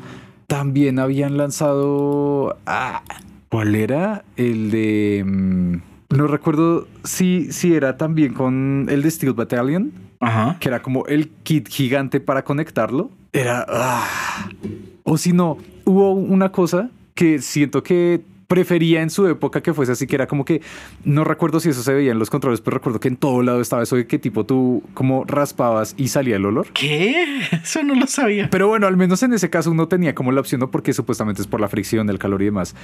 también habían lanzado. Ah, ¿Cuál era? El de. Mm, no recuerdo si, si era también con el de Steel Battalion. Ajá. Que era como el kit gigante para conectarlo. Era. Ah. O si no, hubo una cosa que siento que prefería en su época que fuese así, que era como que no recuerdo si eso se veía en los controles, pero recuerdo que en todo lado estaba eso de que tipo tú como raspabas y salía el olor. ¿Qué? Eso no lo sabía. Pero bueno, al menos en ese caso uno tenía como la opción, ¿no? Porque supuestamente es por la fricción del calor y demás.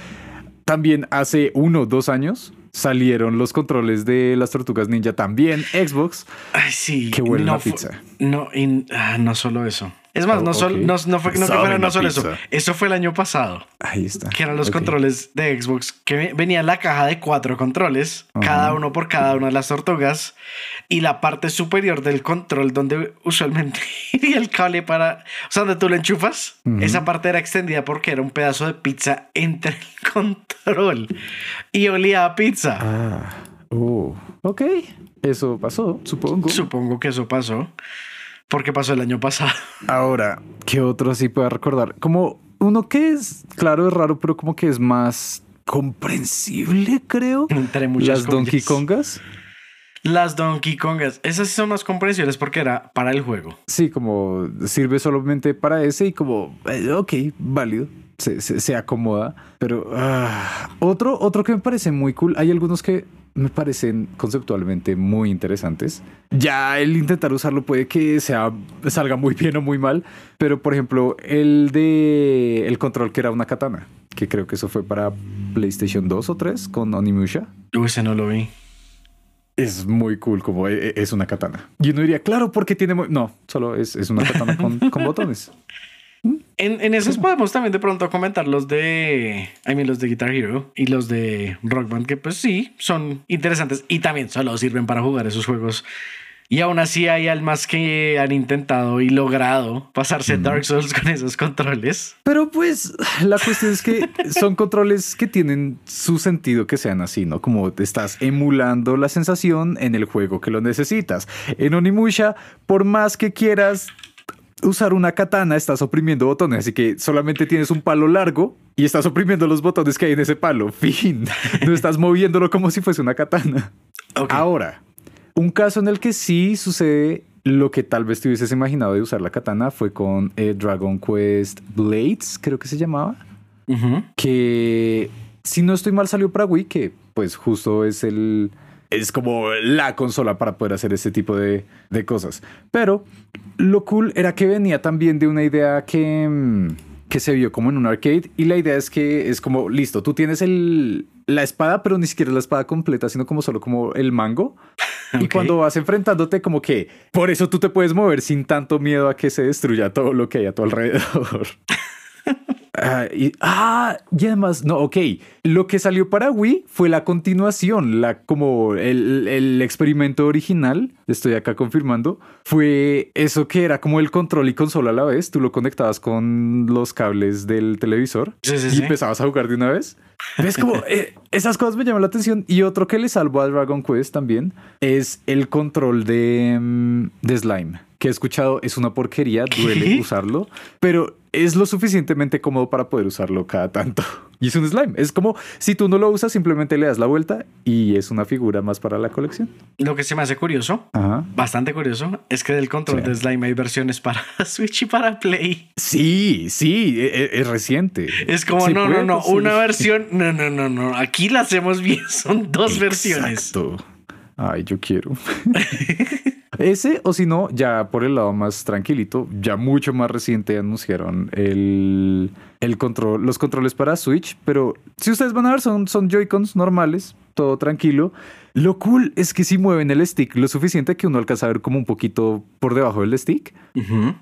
También hace uno o dos años salieron los controles de las tortugas ninja también Xbox. Ay, sí. Que huele a pizza. No, ah, no solo eso. Es más, no, no, no, fue, no, fue, no solo eso. Eso fue el año pasado. Ahí está. Que eran los controles de Xbox, que venía la caja de cuatro controles, cada uno por cada una de las tortugas, y la parte superior del control, donde usualmente iría el cable para. O sea, donde tú lo enchufas, esa parte era extendida porque era un pedazo de pizza entre el control y olía a pizza. Ah, uh, ok. Eso pasó, supongo. Supongo que eso pasó porque pasó el año pasado. Ahora, ¿qué otro sí pueda recordar? Como uno que es, claro, es raro, pero como que es más comprensible, creo. Entre muchas Las Donkey Kongas. Las Donkey Kongas. Esas son más comprensibles porque era para el juego. Sí, como sirve solamente para ese y como, eh, ok, válido. Se, se, acomoda. Pero ah, otro, otro que me parece muy cool. Hay algunos que me parecen conceptualmente muy interesantes. Ya el intentar usarlo puede que sea, salga muy bien o muy mal, pero por ejemplo, el de el control que era una katana, que creo que eso fue para PlayStation 2 o 3 con Onimusha. ese no lo vi. Es muy cool como e, e, es una katana. Y uno diría, claro, porque tiene... No, solo es, es una katana con, con botones. En, en esos podemos también de pronto comentar los de, I mean, los de Guitar Hero y los de Rock Band, que pues sí, son interesantes y también solo sirven para jugar esos juegos. Y aún así hay almas que han intentado y logrado pasarse Dark Souls con esos controles. Pero pues la cuestión es que son controles que tienen su sentido que sean así, ¿no? Como te estás emulando la sensación en el juego que lo necesitas. En Onimusha, por más que quieras usar una katana estás oprimiendo botones, así que solamente tienes un palo largo y estás oprimiendo los botones que hay en ese palo. Fin. No estás moviéndolo como si fuese una katana. Ahora, un caso en el que sí sucede lo que tal vez te hubieses imaginado de usar la katana fue con eh, Dragon Quest Blades, creo que se llamaba. Que si no estoy mal salió para Wii, que pues justo es el es como la consola para poder hacer ese tipo de, de, cosas. Pero lo cool era que venía también de una idea que, mm, que se vio como en un arcade y la idea es que es como, listo, tú tienes el, la espada, pero ni siquiera la espada completa, sino como solo como el mango. Y cuando vas enfrentándote, como que por eso tú te puedes mover sin tanto miedo a que se destruya todo lo que hay a tu alrededor. Ah, y, ah, y además, no, ok. Lo que salió para Wii fue la continuación, la, como el, el, experimento original, estoy acá confirmando, fue eso que era como el control y consola a la vez. Tú lo conectabas con los cables del televisor y empezabas a jugar de una vez. Es como, eh, esas cosas me llaman la atención. Y otro que le salvo a Dragon Quest también es el control de, mm, de slime que he escuchado es una porquería, duele usarlo, pero es lo suficientemente cómodo para poder usarlo cada tanto. Y es un slime. Es como si tú no lo usas, simplemente le das la vuelta y es una figura más para la colección. Lo que se me hace curioso, bastante curioso, es que del control de slime hay versiones para Switch y para Play. Sí, sí, e, e, es, reciente. Es como, no, no, no, una versión, no, no, no, no, aquí la hacemos bien, son dos versiones. Ay, yo quiero. Ese, o si no, ya por el lado más tranquilito, ya mucho más reciente anunciaron el, el control, los controles para Switch, pero si ustedes van a ver, son, son Joy-Cons normales, todo tranquilo. Lo cool es que si mueven el stick lo suficiente que uno alcanza a ver como un poquito por debajo del stick,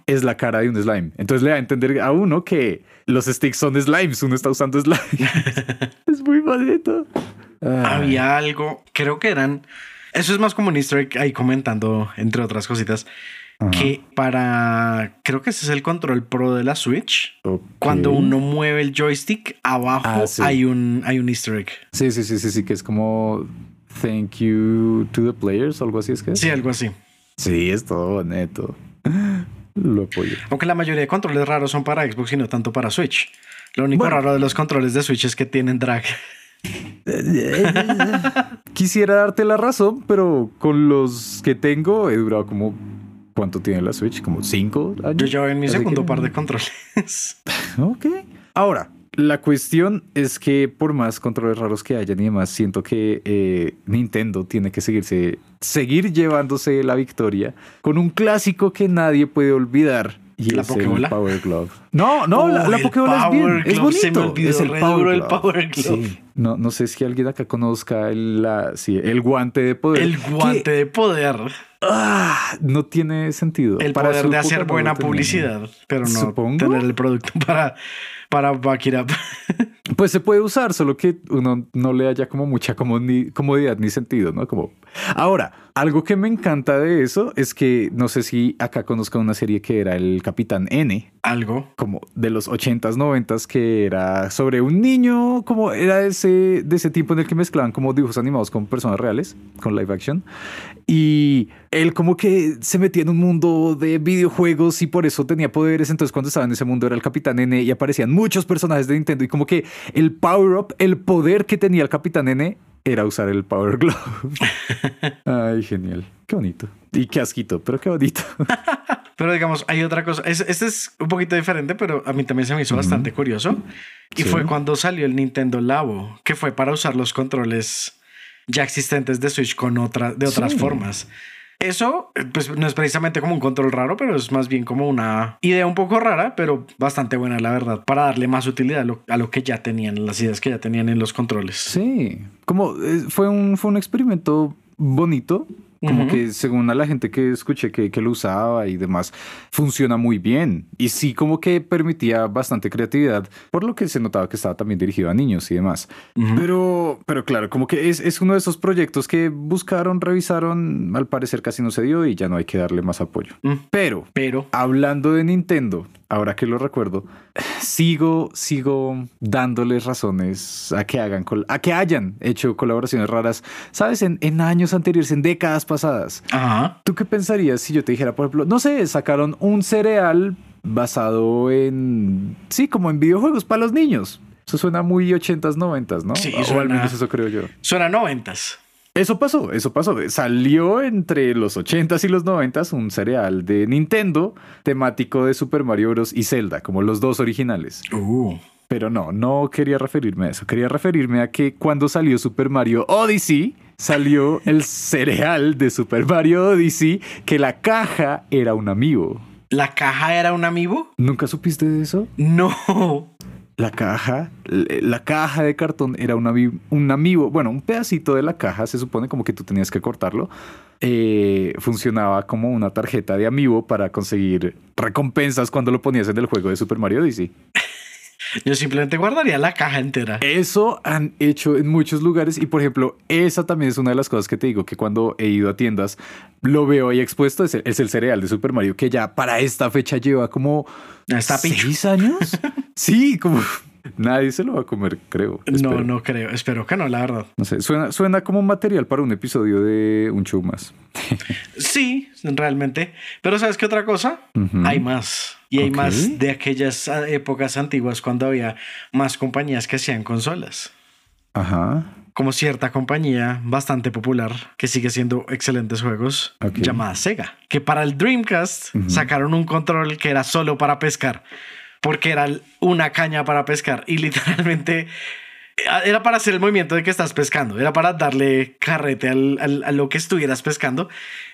es la cara de un slime. Entonces le da a entender a uno que los sticks son slimes, uno está usando slime. es muy bonito. Había algo, creo que eran eso es más como un easter egg ahí comentando, entre otras cositas, que para, creo que ese es el control pro de la Switch. Cuando uno mueve el joystick, abajo ah, hay, un, hay un easter egg. Sí, sí, sí, sí, sí, que es como thank you to the players, algo así es que. Sí, algo así. Sí, es todo neto. Lo apoyo. Aunque la mayoría de controles raros son para Xbox y no tanto para Switch. Lo único raro de los controles de Switch es que tienen drag. Quisiera darte la razón, pero con los que tengo he durado como. ¿Cuánto tiene la Switch? ¿Como cinco años? Yo ya en mi segundo par de controles. ok. Ahora, la cuestión es que por más controles raros que hayan y demás, siento que eh, Nintendo tiene que seguirse, seguir llevándose la victoria con un clásico que nadie puede olvidar y la Pokébola. Power Glove. No, no, la, la Pokébola es bien. Es bonito. es el Power, el Power Glove. No, no sé si alguien acá conozca el, la, sí, el guante de poder. El guante de poder. Ah, no tiene sentido. El poder de hacer buena publicidad, pero no tener el producto para, para back it up. Pues se puede usar, solo que uno no le haya como mucha comodidad ni sentido, ¿no? Como ahora, algo que me encanta de eso es que no sé si acá conozca una serie que era el Capitán N. Algo. Como de los 80s, 90s, que era sobre un niño, como era ese, de ese tiempo en el que mezclaban como dibujos animados con personas reales, con live action. Y él como que se metía en un mundo de videojuegos y por eso tenía poderes. Entonces cuando estaba en ese mundo era el Capitán N y aparecían muchos personajes de Nintendo y como que el power up, el poder que tenía el Capitán N era usar el Power Glove. Ay, genial. Qué bonito. Y qué asquito, pero qué bonito. pero digamos, hay otra cosa. Este es un poquito diferente, pero a mí también se me hizo bastante curioso. Y fue cuando salió el Nintendo Labo, que fue para usar los controles ya existentes de Switch con otra, de otras formas. Eso, pues no es precisamente como un control raro, pero es más bien como una idea un poco rara, pero bastante buena, la verdad, para darle más utilidad a lo, que ya tenían, las ideas que ya tenían en los controles. Sí, como eh, fue un, fue un experimento bonito como que según a la gente que escuché que, que, lo usaba y demás, funciona muy bien. Y sí como que permitía bastante creatividad, por lo que se notaba que estaba también dirigido a niños y demás. pero, pero claro, como que es, es, uno de esos proyectos que buscaron, revisaron, al parecer casi no se dio y ya no hay que darle más apoyo. Mm. Pero, pero, hablando de Nintendo, ahora que lo recuerdo, sigo, sigo dándoles razones a que hagan, a que hayan hecho colaboraciones raras, ¿sabes? En, en años anteriores, en décadas pasadas. Ajá. ¿Tú qué pensarías si yo te dijera, por ejemplo, no sé, sacaron un cereal basado en, sí, como en videojuegos para los niños? Eso suena muy 80s, 90s, ¿no? Sí, o al menos eso creo yo. Suena 90s. Eso pasó, eso pasó. Salió entre los 80s y los 90s un cereal de Nintendo temático de Super Mario Bros. y Zelda, como los dos originales. Uh. Pero no, no quería referirme a eso. Quería referirme a que cuando salió Super Mario Odyssey, salió el cereal de Super Mario Odyssey, que la caja era un amigo. ¿La caja era un amigo? ¿Nunca supiste de eso? No la caja, la caja de cartón era un, un amigo, bueno, un pedacito de la caja, se supone como que tú tenías que cortarlo, eh, funcionaba como una tarjeta de amigo para conseguir recompensas cuando lo ponías en el juego de Super Mario Odyssey. Yo simplemente guardaría la caja entera. Eso han hecho en muchos lugares y por ejemplo, esa también es una de las cosas que te digo, que cuando he ido a tiendas, lo veo ahí expuesto, es el, es el cereal de Super Mario que ya para esta fecha lleva como Está seis años. sí, como Nadie se lo va a comer, creo. No, no creo. Espero que no, la verdad. No sé, suena, suena como material para un episodio de un show más. sí, realmente. Pero ¿sabes qué otra cosa? Hay más. Y hay más de aquellas épocas antiguas cuando había más compañías que hacían consolas. Ajá. Como cierta compañía bastante popular que sigue siendo excelentes juegos llamada Sega. Que para el Dreamcast sacaron un control que era solo para pescar porque era una caña para pescar y literalmente era para hacer el movimiento de que estás pescando, era para darle carrete al, a lo que estuvieras pescando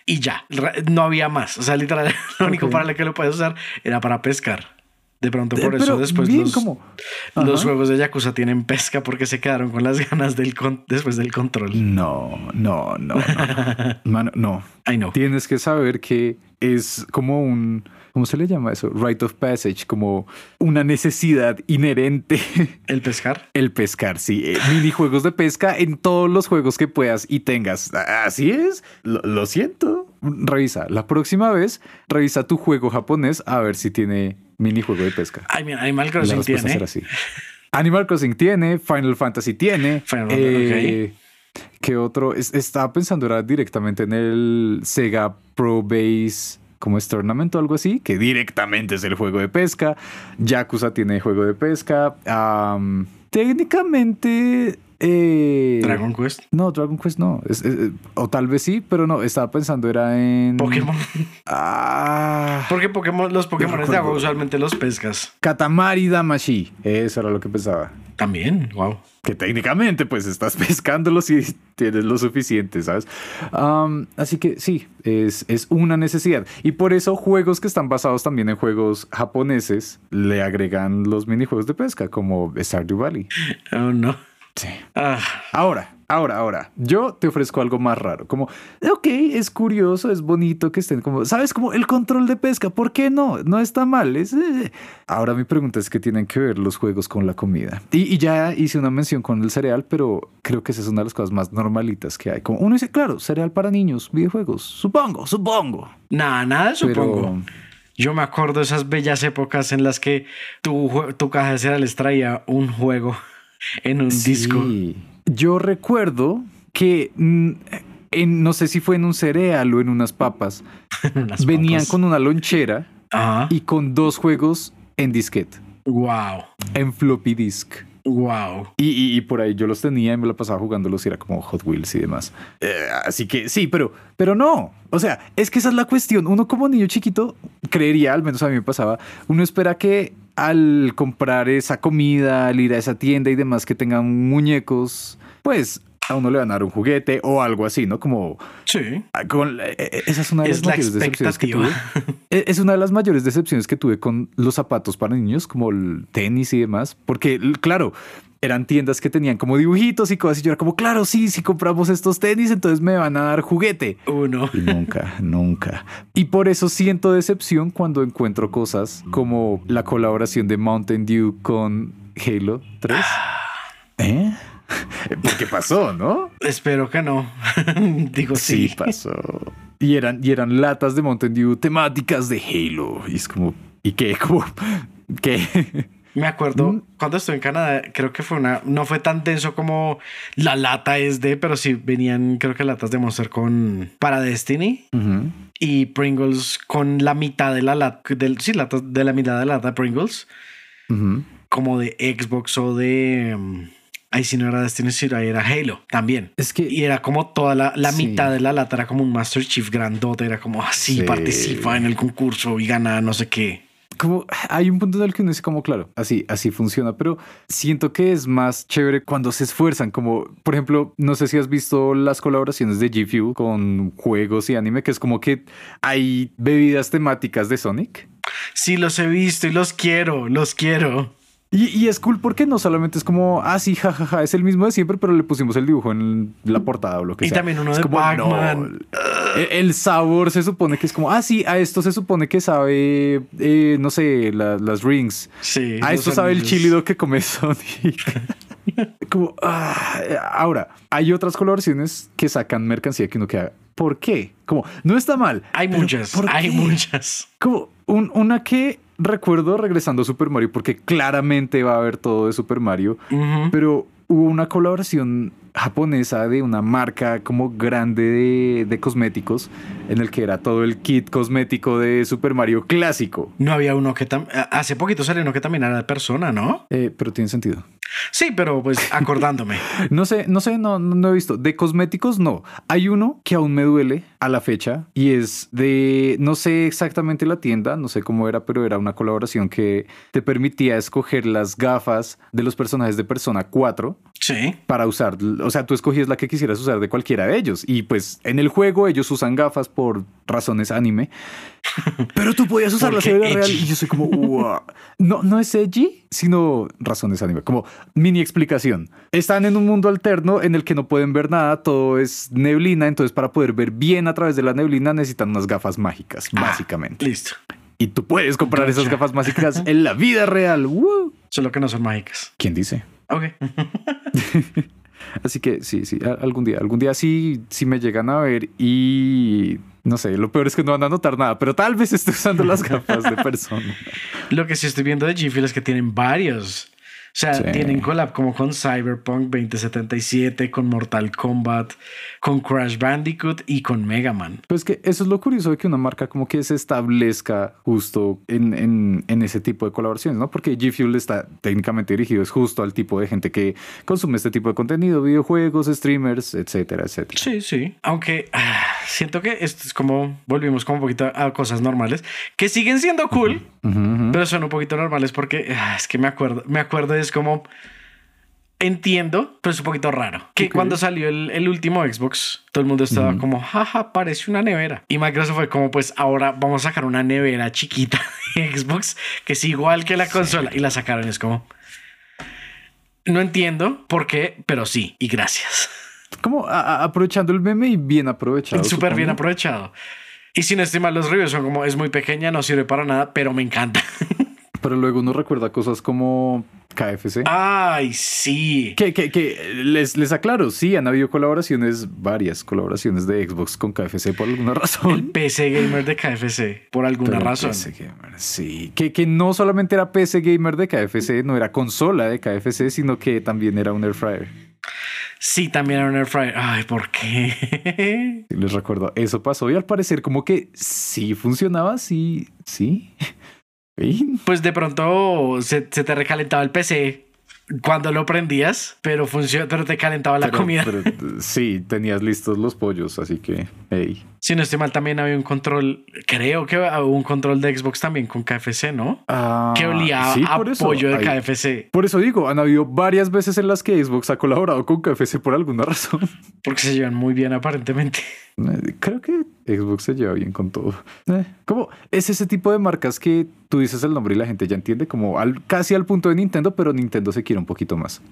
y ya, no había más. O sea, literal, lo único para lo que lo puedes usar era para pescar. De pronto por eso después los, los, juegos de Yakuza tienen pesca porque se quedaron con las ganas del después del control. No, no, no, no. Mano, no. Ay, no. Tienes que saber que es como un ¿cómo se le llama eso? Rite of passage, como una necesidad inherente. ¿El pescar? El pescar, sí. Eh, minijuegos de pesca en todos los juegos que puedas y tengas. Así es. Lo, siento. Revisa. La próxima vez, revisa tu juego japonés a ver si tiene minijuego de pesca. Ay, mira, Animal Crossing tiene. Así. Animal Crossing tiene, Final Fantasy tiene. Final eh, ¿Qué otro? estaba pensando era directamente en el Sega Pro Base como es Tournament o algo así, que directamente es el juego de pesca. Yakuza tiene juego de pesca. técnicamente eh, Dragon Quest. No, Dragon Quest no. o tal vez sí, pero no. Estaba pensando, era en. Pokémon. Ah. Porque Pokémon, los Pokémon de agua usualmente los pescas. Katamari Damashi. Eso era lo que pensaba. También, wow. Que técnicamente, pues estás pescándolos y tienes lo suficiente, ¿sabes? así que sí, es, es una necesidad. Y por eso, juegos que están basados también en juegos japoneses le agregan los minijuegos de pesca, como Stardew Valley. Oh, no. Sí. Ah. Ahora, ahora, ahora, yo te ofrezco algo más raro. Como, ok, es curioso, es bonito que estén como, ¿sabes? Como el control de pesca, ¿por qué no? No está mal. Es, eh. Ahora mi pregunta es qué tienen que ver los juegos con la comida. Y, ya hice una mención con el cereal, pero creo que esa es una de las cosas más normalitas que hay. Como uno dice, claro, cereal para niños, videojuegos. Supongo, supongo. Nada, nada, supongo. Yo me acuerdo de esas bellas épocas en las que tu, tu caja de cereales traía un juego en un disco. Yo recuerdo que mm, en, no sé si fue en un cereal o en unas papas, venían con una lonchera y con dos juegos en disquete. Wow. En floppy disk. Wow. Y, por ahí yo los tenía y me lo pasaba jugándolos y era como Hot Wheels y demás. Eh, así que sí, pero, pero no. O sea, es que esa es la cuestión. Uno como niño chiquito creería, al menos a mí me pasaba, uno espera que al comprar esa comida, al ir a esa tienda y demás que tengan muñecos, pues a uno le van a dar un juguete o algo así, ¿no? Como... Sí. Ah, eh, eh, esa es una de las mayores decepciones que tuve. E, es una de las mayores decepciones que tuve con los zapatos para niños, como el tenis y demás, porque claro, eran tiendas que tenían como dibujitos y cosas y yo era como, claro, sí, si compramos estos tenis, entonces me van a dar juguete. Uno. Y nunca, nunca. Y por eso siento decepción cuando encuentro cosas como la colaboración de Mountain Dew con Halo 3. ¿Eh? Porque pasó, ¿no? Espero que no. Digo sí. Sí, pasó. Y eran, y eran latas de Mountain Dew temáticas de Halo. Y es como, ¿y qué? Como ¿Qué? Me acuerdo mm. cuando estuve en Canadá, creo que fue una, no fue tan denso como la lata es de, pero sí venían, creo que latas de Monster con para Destiny y Pringles con la mitad de la lata, del, sí, latas de la mitad de la lata Pringles, como de Xbox o de. Mm, ahí si no era Destiny, si era Halo también. Es que. Y era como toda la, la mitad de la lata, era como un Master Chief grandote, era como así, participa en el concurso y gana no sé qué como hay un punto en el que uno dice como claro, así, así funciona, pero siento que es más chévere cuando se esfuerzan, como por ejemplo, no sé si has visto las colaboraciones de G Fuel con juegos y anime, que es como que hay bebidas temáticas de Sonic. Sí, los he visto y los quiero, los quiero. Y, es cool porque no solamente es como, ah, sí, jajaja, es el mismo de siempre, pero le pusimos el dibujo en la portada o lo que sea. Y también uno de Pac-Man. el, sabor se supone que es como, ah, sí, a esto se supone que sabe, eh, no sé, las rings. Sí. A esto sabe el chilido que come Sonic. como, ah, ahora, hay otras colaboraciones que sacan mercancía que uno queda, ¿por qué? Como, no está mal. Hay muchas, hay muchas. Como, una que recuerdo regresando a Super Mario, porque claramente va a haber todo de Super Mario, pero hubo una colaboración japonesa de una marca como grande de, cosméticos en el que era todo el kit cosmético de Super Mario clásico. No había uno que hace poquito salió uno que también era de persona, ¿no? Eh, pero tiene sentido. Sí, pero pues acordándome. no sé, no sé, no, no he visto. De cosméticos, no. Hay uno que aún me duele a la fecha y es de, no sé exactamente la tienda, no sé cómo era, pero era una colaboración que te permitía escoger las gafas de los personajes de Persona 4. Sí. Para usar, o sea, tú escogías la que quisieras usar de cualquiera de ellos. Y pues en el juego ellos usan gafas por razones anime. Pero tú podías usar la serie real y yo soy como, wow. No, no es edgy, sino razones anime. Como mini explicación. Están en un mundo alterno en el que no pueden ver nada, todo es neblina. Entonces, para poder ver bien a través de la neblina, necesitan unas gafas mágicas, ah, básicamente. Listo. Y tú puedes comprar esas gafas mágicas en la vida real. Solo que no son mágicas. ¿Quién dice? Ok. Así que sí, sí, algún día, algún día sí, sí me llegan a ver y no sé, lo peor es que no van a notar nada, pero tal vez esté usando las gafas de persona. Lo que sí estoy viendo de G es que tienen varios. O sea, tienen collab como con Cyberpunk 2077, con Mortal Kombat, con Crash Bandicoot y con Mega Man. Pues que eso es lo curioso de que una marca como que se establezca justo en, en, en ese tipo de colaboraciones, ¿no? Porque G Fuel está técnicamente dirigido es justo al tipo de gente que consume este tipo de contenido, videojuegos, streamers, etcétera, etcétera. Sí, sí. Aunque ah, siento que esto es como, volvimos como un poquito a cosas normales, que siguen siendo cool, pero son un poquito normales porque ah, es que me acuerdo, me acuerdo es como entiendo, pero es un poquito raro. Que cuando salió el, último Xbox, todo el mundo estaba como, jaja, parece una nevera. Y Microsoft fue como, pues ahora vamos a sacar una nevera chiquita de Xbox que es igual que la consola. Y la sacaron. Es como, no entiendo por qué, pero sí. Y gracias. Como aprovechando el meme y bien aprovechado. Súper bien aprovechado. Y sin estimar los reviews son como, es muy pequeña, no sirve para nada, pero me encanta. Pero luego uno recuerda cosas como KFC. Ay, sí. Que, que, que les, les aclaro, sí, han habido colaboraciones, varias colaboraciones de Xbox con KFC por alguna razón. El PC Gamer de KFC, por alguna razón. PC Gamer, sí. Que, que no solamente era PC Gamer de KFC, no era consola de KFC, sino que también era un Air Fryer. Sí, también era un Air Fryer. Ay, ¿por qué? Les recuerdo, eso pasó y al parecer como que sí funcionaba, sí, sí. Pues de pronto se, te recalentaba el PC cuando lo prendías, pero funcionó, pero te calentaba la comida. sí, tenías listos los pollos, así que, hey. Si no estoy mal, también había un control, creo que había un control de Xbox también con KFC, ¿no? Ah, que olía a pollo de KFC. Por eso digo, han habido varias veces en las que Xbox ha colaborado con KFC por alguna razón. Porque se llevan muy bien aparentemente. Eh, creo que Xbox se lleva bien con todo. Eh, como es ese tipo de marcas que tú dices el nombre y la gente ya entiende, como al, casi al punto de Nintendo, pero Nintendo se quiere un poquito más.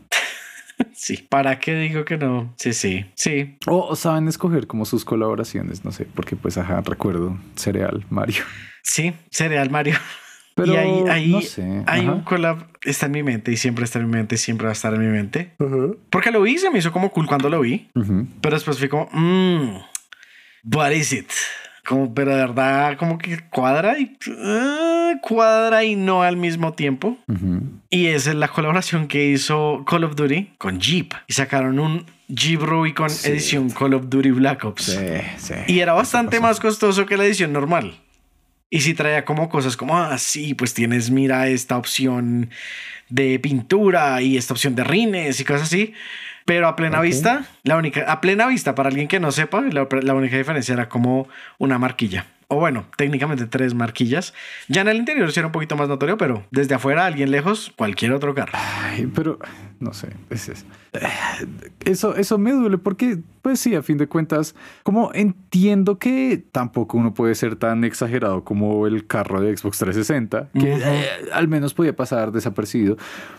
Sí, ¿para qué digo que no? Sí, sí, sí. O saben escoger como sus colaboraciones, no sé, porque pues ajá, recuerdo Cereal Mario. Sí, Cereal Mario. Pero y ahí, ahí hay un collab, está en mi mente y siempre está en mi mente y siempre va a estar en mi mente. Porque lo vi, se me hizo como cool cuando lo vi. Pero después fui como, mmm, what is it? Como, pero de verdad, como que cuadra y ah, cuadra y no al mismo tiempo. Y esa es la colaboración que hizo Call of Duty con Jeep y sacaron un Jeep Rubicon edición Call of Duty Black Ops. Sí, sí. Y era bastante más costoso que la edición normal. Y si traía como cosas como, ah, sí, pues tienes, mira, esta opción de pintura y esta opción de rines y cosas así. Pero a plena vista, la única, a plena vista, para alguien que no sepa, la, única diferencia era como una marquilla. O bueno, técnicamente tres marquillas. Ya en el interior sí era un poquito más notorio, pero desde afuera, alguien lejos, cualquier otro carro. pero no sé, es, eso, eso me duele porque, pues sí, a fin de cuentas, como entiendo que tampoco uno puede ser tan exagerado como el carro de Xbox 360, que eh, al menos podía pasar desapercibido,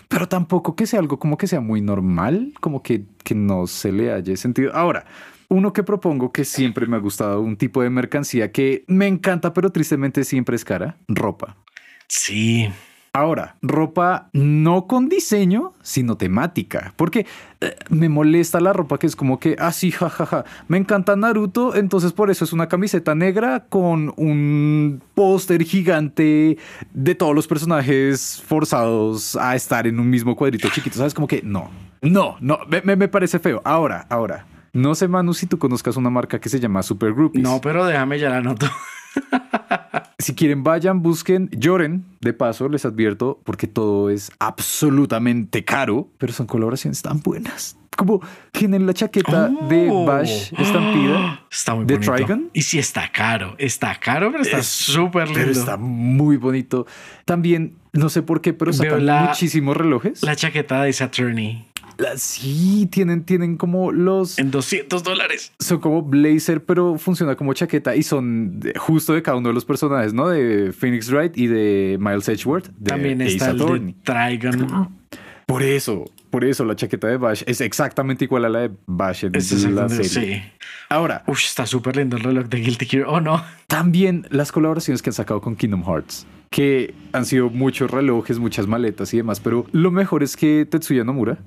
pero tampoco que sea algo como que sea muy normal, como que, que no se le haya sentido. Ahora, uno que propongo que siempre me ha gustado, un tipo de mercancía que me encanta, pero tristemente siempre es cara, ropa. Sí. Ahora, ropa no con diseño, sino temática. Porque eh, me molesta la ropa que es como que, así, ah, jajaja, me encanta Naruto, entonces por eso es una camiseta negra con un póster gigante de todos los personajes forzados a estar en un mismo cuadrito chiquito. ¿Sabes? Como que no, no, no, me, me parece feo. Ahora, ahora. No sé, Manu, si tú conozcas una marca que se llama Super Groupies. No, pero déjame ya la noto. si quieren, vayan, busquen, lloren. De paso, les advierto, porque todo es absolutamente caro, pero son colaboraciones tan buenas. Como tienen la chaqueta de oh. Bash Estampida está muy de Trigon. Y si está caro, está caro, pero está súper lindo. Pero está muy bonito. También, no sé por qué, pero sacan muchísimos relojes. La chaqueta de Saturni. Sí, tienen, tienen como los... En 200 dólares. Son como blazer, pero funciona como chaqueta y son justo de cada uno de los personajes, ¿no? De Phoenix Wright y de Miles Edgeworth. También está el de Trigon. Por eso, por eso la chaqueta de Bash es exactamente igual a la de Bash en la serie. Sí. Ahora. Uf, está súper lindo el reloj de Guilty Gear. Oh, no. También las colaboraciones que han sacado con Kingdom Hearts que han sido muchos relojes, muchas maletas y demás, pero lo mejor es que Tetsuya Nomura,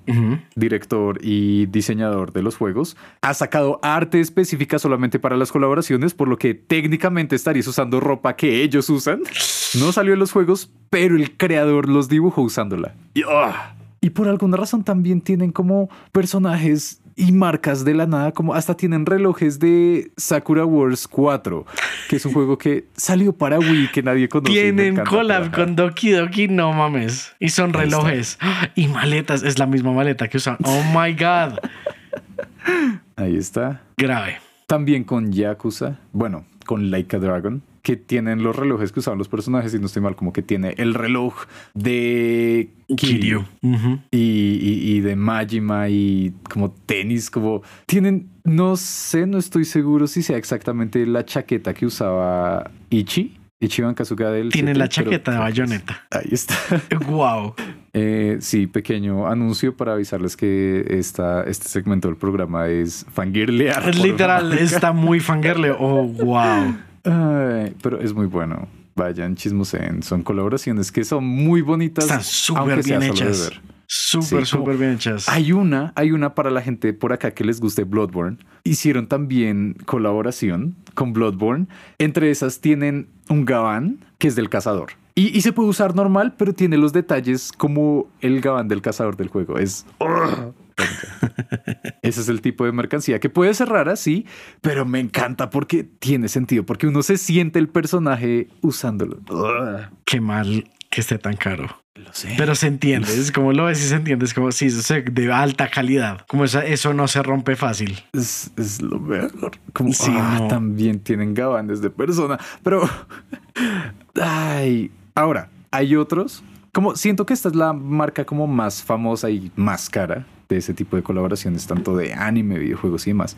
director y diseñador de los juegos, ha sacado arte específica solamente para las colaboraciones, por lo que técnicamente estarías usando ropa que ellos usan. No salió en los juegos, pero el creador los dibujó usándola. Y, ah, y por alguna razón también tienen como personajes y marcas de la nada, como hasta tienen relojes de Sakura Wars 4, que es un juego que salió para Wii que nadie conoce. Tienen collab con Doki Doki, no mames. Y son relojes y maletas, es la misma maleta que usan. Oh my god. Ahí está. Grave. También con Yakuza, bueno, con Laika Dragon que tienen los relojes que usaban los personajes, y no estoy mal, como que tiene el reloj de Kiryu, y, de Majima y como tenis, como tienen, no sé, no estoy seguro si sea exactamente la chaqueta que usaba Ichi. Ichiban Kazuka del. Tienen la chaqueta de bayoneta. Ahí está. Wow. Eh, sí, pequeño anuncio para avisarles que esta, este segmento del programa es fangirlear. Literal, está muy fangirle. Oh, wow pero es muy bueno. Vayan, chismoseen. Son colaboraciones que son muy bonitas. Están súper bien hechas. Súper, súper bien hechas. Hay una, hay una para la gente por acá que les guste Bloodborne. Hicieron también colaboración con Bloodborne. Entre esas tienen un gabán que es del cazador. Y, se puede usar normal, pero tiene los detalles como el gabán del cazador del juego. Es... Ese es el tipo de mercancía que puede ser rara, sí, pero me encanta porque tiene sentido, porque uno se siente el personaje usándolo. Qué mal que esté tan caro. Lo sé. Pero se entiende, es como lo ves y se entiende, es como si es de alta calidad, como eso no se rompe fácil. Es, lo mejor. Como ah, también tienen gabanes de persona, pero ay, ahora hay otros. Como siento que esta es la marca como más famosa y más cara de ese tipo de colaboraciones, tanto de anime, videojuegos y demás.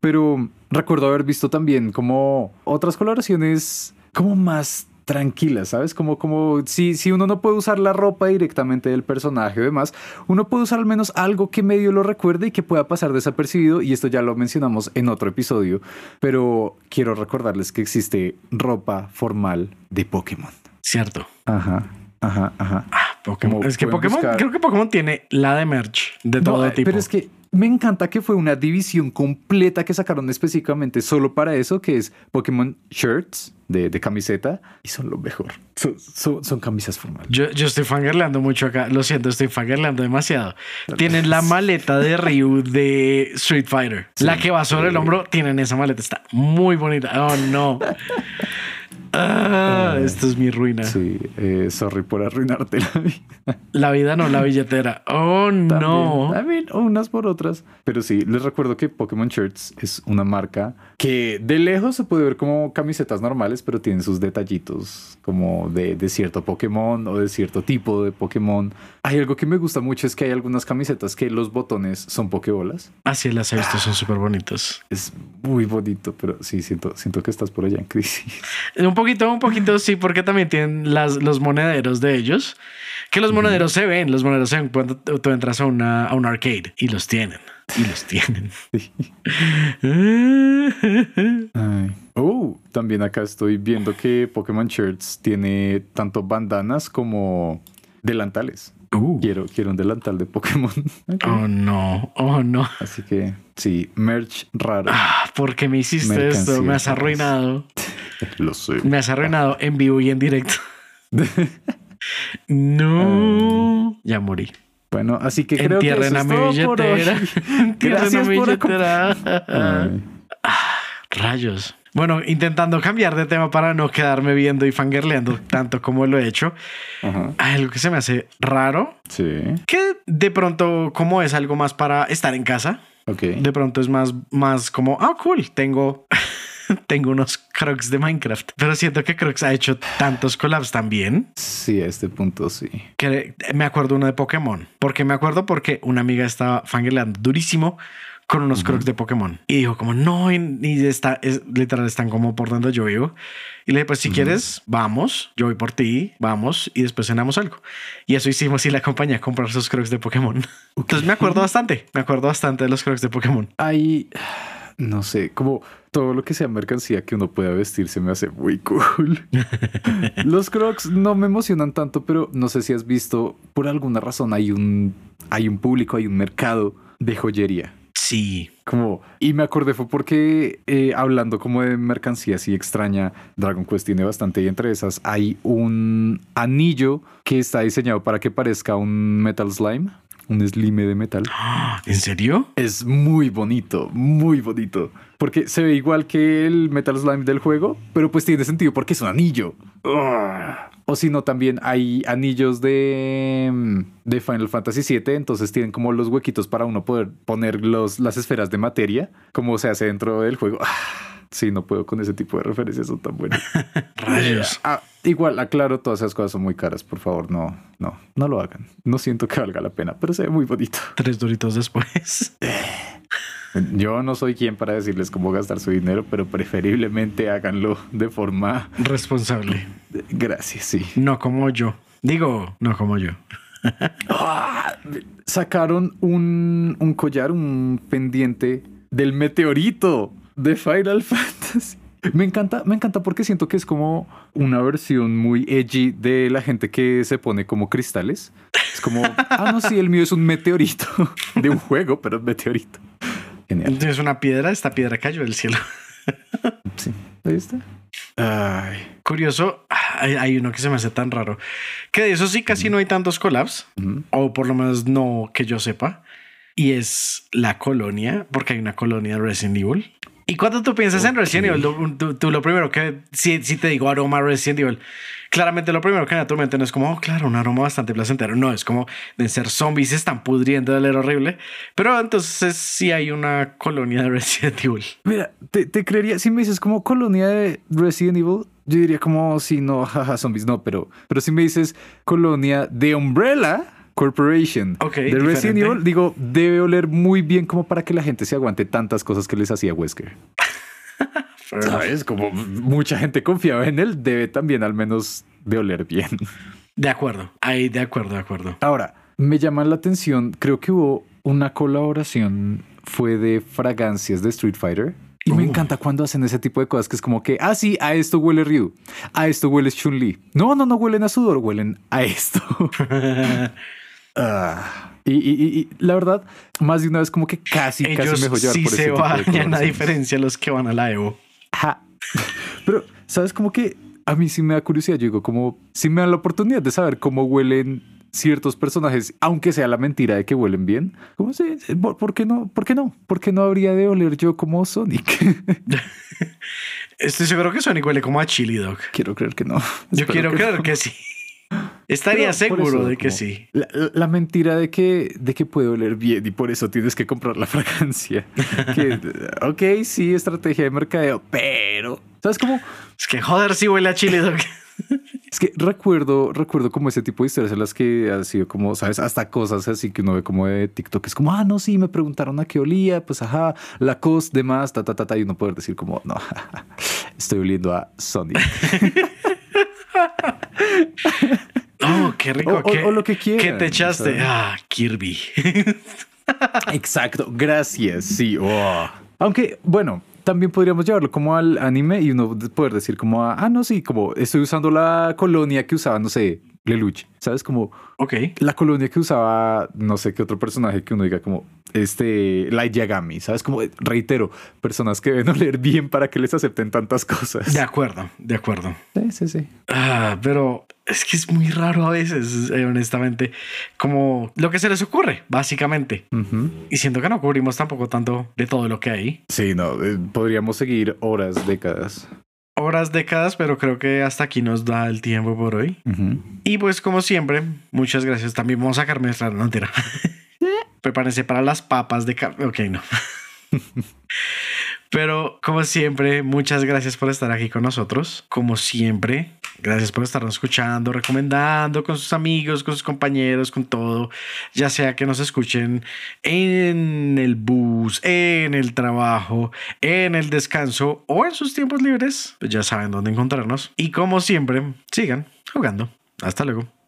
Pero recuerdo haber visto también como otras colaboraciones como más tranquilas, ¿sabes? Como, como si, si uno no puede usar la ropa directamente del personaje o demás, uno puede usar al menos algo que medio lo recuerde y que pueda pasar desapercibido. Y esto ya lo mencionamos en otro episodio, pero quiero recordarles que existe ropa formal de Pokémon. Cierto. Ajá. Ajá, ajá. Pokémon. es que Pokémon, creo que Pokémon tiene la de merch de todo tipo. Pero es que me encanta que fue una división completa que sacaron específicamente solo para eso, que es Pokémon Shirts de, camiseta y son lo mejor. Son, camisas formales. Yo, yo estoy fangirleando mucho acá. Lo siento, estoy fangirleando demasiado. Tienen la maleta de Ryu de Street Fighter. La que va sobre el hombro, tienen esa maleta. Está muy bonita. Oh, no. Ah, esto es mi ruina. Sí, eh, sorry por arruinarte la vida. La vida no, la billetera. Oh, no. También, unas por otras. Pero sí, les recuerdo que Pokémon Shirts es una marca que de lejos se puede ver como camisetas normales, pero tienen sus detallitos como de, de cierto Pokémon o de cierto tipo de Pokémon. Hay algo que me gusta mucho, es que hay algunas camisetas que los botones son Pokébolas. Así ah, las he visto, son súper bonitos. Es muy bonito, pero sí, siento, siento que estás por allá en crisis. Un poquito, un poquito sí, porque también tienen las, los monederos de ellos. Que los monederos se ven, los monederos se ven cuando tú entras a, una, a un arcade y los tienen. Y los tienen. Oh, también acá estoy viendo que Pokémon Shirts tiene tanto bandanas como delantales. Uh. Quiero, quiero un delantal de Pokémon. Oh no, oh no. Así que sí, merch raro. Ah, ¿Por qué me hiciste esto? Me has arruinado. Lo sé. Me has arruinado en vivo y en directo. no. Ya morí. Bueno, así que creo que eso es mi billetera. Gracias mi billetera. Ah, rayos. Bueno, intentando cambiar de tema para no quedarme viendo y fangirleando tanto como lo he hecho. Hay algo que se me hace raro. Sí. Que de pronto, como es algo más para estar en casa. Ok. De pronto es más, más como, ah, cool, tengo tengo unos Crocs de Minecraft, pero siento que Crocs ha hecho tantos collabs también. Sí, a este punto sí. Que me acuerdo uno de Pokémon. porque me acuerdo? Porque una amiga estaba fangirleando durísimo con unos crocs de Pokémon. Y dijo como, no, y, está, es, literal, están como por donde yo vivo. Y le dije, pues si quieres, vamos, yo voy por ti, vamos, y después cenamos algo. Y eso hicimos y la acompañé a comprar sus crocs de Pokémon. Entonces me acuerdo bastante, me acuerdo bastante de los crocs de Pokémon. Hay, no sé, como todo lo que sea mercancía que uno pueda vestir se me hace muy cool. los crocs no me emocionan tanto, pero no sé si has visto, por alguna razón hay un, hay un público, hay un mercado de joyería Sí. Como, y me acordé fue porque eh, hablando como de mercancía así extraña, Dragon Quest tiene bastante y entre esas hay un anillo que está diseñado para que parezca un Metal Slime. Un slime de metal. ¿En serio? Es muy bonito, muy bonito. Porque se ve igual que el Metal Slime del juego, pero pues tiene sentido porque es un anillo. O si no, también hay anillos de, mm, de Final Fantasy VII, entonces tienen como los huequitos para uno poder poner los, las esferas de materia, como se hace dentro del juego. Sí, no puedo con ese tipo de referencias, son tan buenas. Rayos. Ah, igual, aclaro, todas esas cosas son muy caras, por favor, no, no, no lo hagan. No siento que valga la pena, pero se ve muy bonito. Tres doritos después. Yo no soy quien para decirles cómo gastar su dinero, pero preferiblemente háganlo de forma responsable. Gracias, sí. No como yo. Digo, no como yo. Ah, sacaron un, un collar, un pendiente del meteorito de Final Fantasy. Me encanta, me encanta porque siento que es como una versión muy edgy de la gente que se pone como cristales. Es como, ah, no, sí, el mío es un meteorito de un juego, pero es meteorito. Es una piedra, esta piedra cayó del cielo. sí, ahí está. Ay. Curioso, hay, uno que se me hace tan raro. Que de eso sí casi no hay tantos collabs, o por lo menos no que yo sepa. Y es la colonia, porque hay una colonia de Resident Evil. Y cuando tú piensas en Resident Evil, tú, lo primero que, si, si te digo aroma Resident Evil, claramente lo primero que naturalmente no es como, oh, claro, un aroma bastante placentero. No, es como de ser zombies se están pudriendo de leer horrible. Pero entonces sí hay una colonia de Resident Evil. Mira, te, te creería, si me dices como colonia de Resident Evil, yo diría como, si no, jaja, zombies, no, pero, pero si me dices colonia de Umbrella. Corporation de Resident Evil, digo, debe oler muy bien como para que la gente se aguante tantas cosas que les hacía Wesker. ¿Sabes? Como mucha gente confiaba en él, debe también al menos de oler bien. De acuerdo, ahí de acuerdo, de acuerdo. Ahora, me llama la atención, creo que hubo una colaboración, fue de fragancias de Street Fighter. Y me uh. encanta cuando hacen ese tipo de cosas que es como que, ah, sí, a esto huele Ryu, a esto huele Chun-Li. No, no, no huelen a sudor, huelen a esto. Ah. Y, y, la verdad, más de una vez como que casi, casi me dejó llevar sí por se bañan, a diferencia los que van a la Evo. Pero, ¿sabes? Como que a mí sí me da curiosidad. Yo digo, como si me dan la oportunidad de saber cómo huelen ciertos personajes, aunque sea la mentira de que huelen bien, ¿cómo se? ¿Por qué no? ¿Por qué no? ¿Por qué no habría de oler yo como Sonic? Estoy seguro que Sonic huele como a chili dog. Quiero creer que no. Yo quiero creer que sí. Estaría seguro de que sí. La, mentira de que, de que puede oler bien y por eso tienes que comprar la fragancia. ok, sí, estrategia de mercadeo, pero ¿sabes cómo? Es que joder, sí huele a chili dog. Es que recuerdo, recuerdo como ese tipo de historias en las que ha sido como, sabes, hasta cosas así que uno ve como de TikTok. Es como, ah, no, sí, me preguntaron a qué olía, pues ajá, la cos, demás, ta, ta, ta, ta, y uno poder decir como, no, estoy oliendo a Sonic. Oh, qué rico. O, lo que quieras. ¿Qué te echaste? Ah, Kirby. Exacto, gracias. Sí. Oh. Aunque, bueno, también podríamos llevarlo como al anime y uno poder decir como, ah, no, sí, como estoy usando la colonia que usaba, no sé, Lelouch, ¿sabes? Como ok la colonia que usaba, no sé qué otro personaje que uno diga como este Light Yagami, ¿sabes? Como reitero, personas que deben oler bien para que les acepten tantas cosas. De acuerdo, de acuerdo. Sí, sí, sí. Ah, pero es que es muy raro a veces, eh, honestamente, como lo que se les ocurre, básicamente. Y siento que no cubrimos tampoco tanto de todo lo que hay. Sí, no, eh, podríamos seguir horas, décadas horas, décadas, pero creo que hasta aquí nos da el tiempo por hoy. Y pues como siempre, muchas gracias. También vamos a sacarme esta no, entera. Prepárense para las papas de... Ok, no. Pero como siempre, muchas gracias por estar aquí con nosotros. Como siempre, gracias por estarnos escuchando, recomendando con sus amigos, con sus compañeros, con todo. Ya sea que nos escuchen en el bus, en el trabajo, en el descanso o en sus tiempos libres, pues ya saben dónde encontrarnos. Y como siempre, sigan jugando. Hasta luego.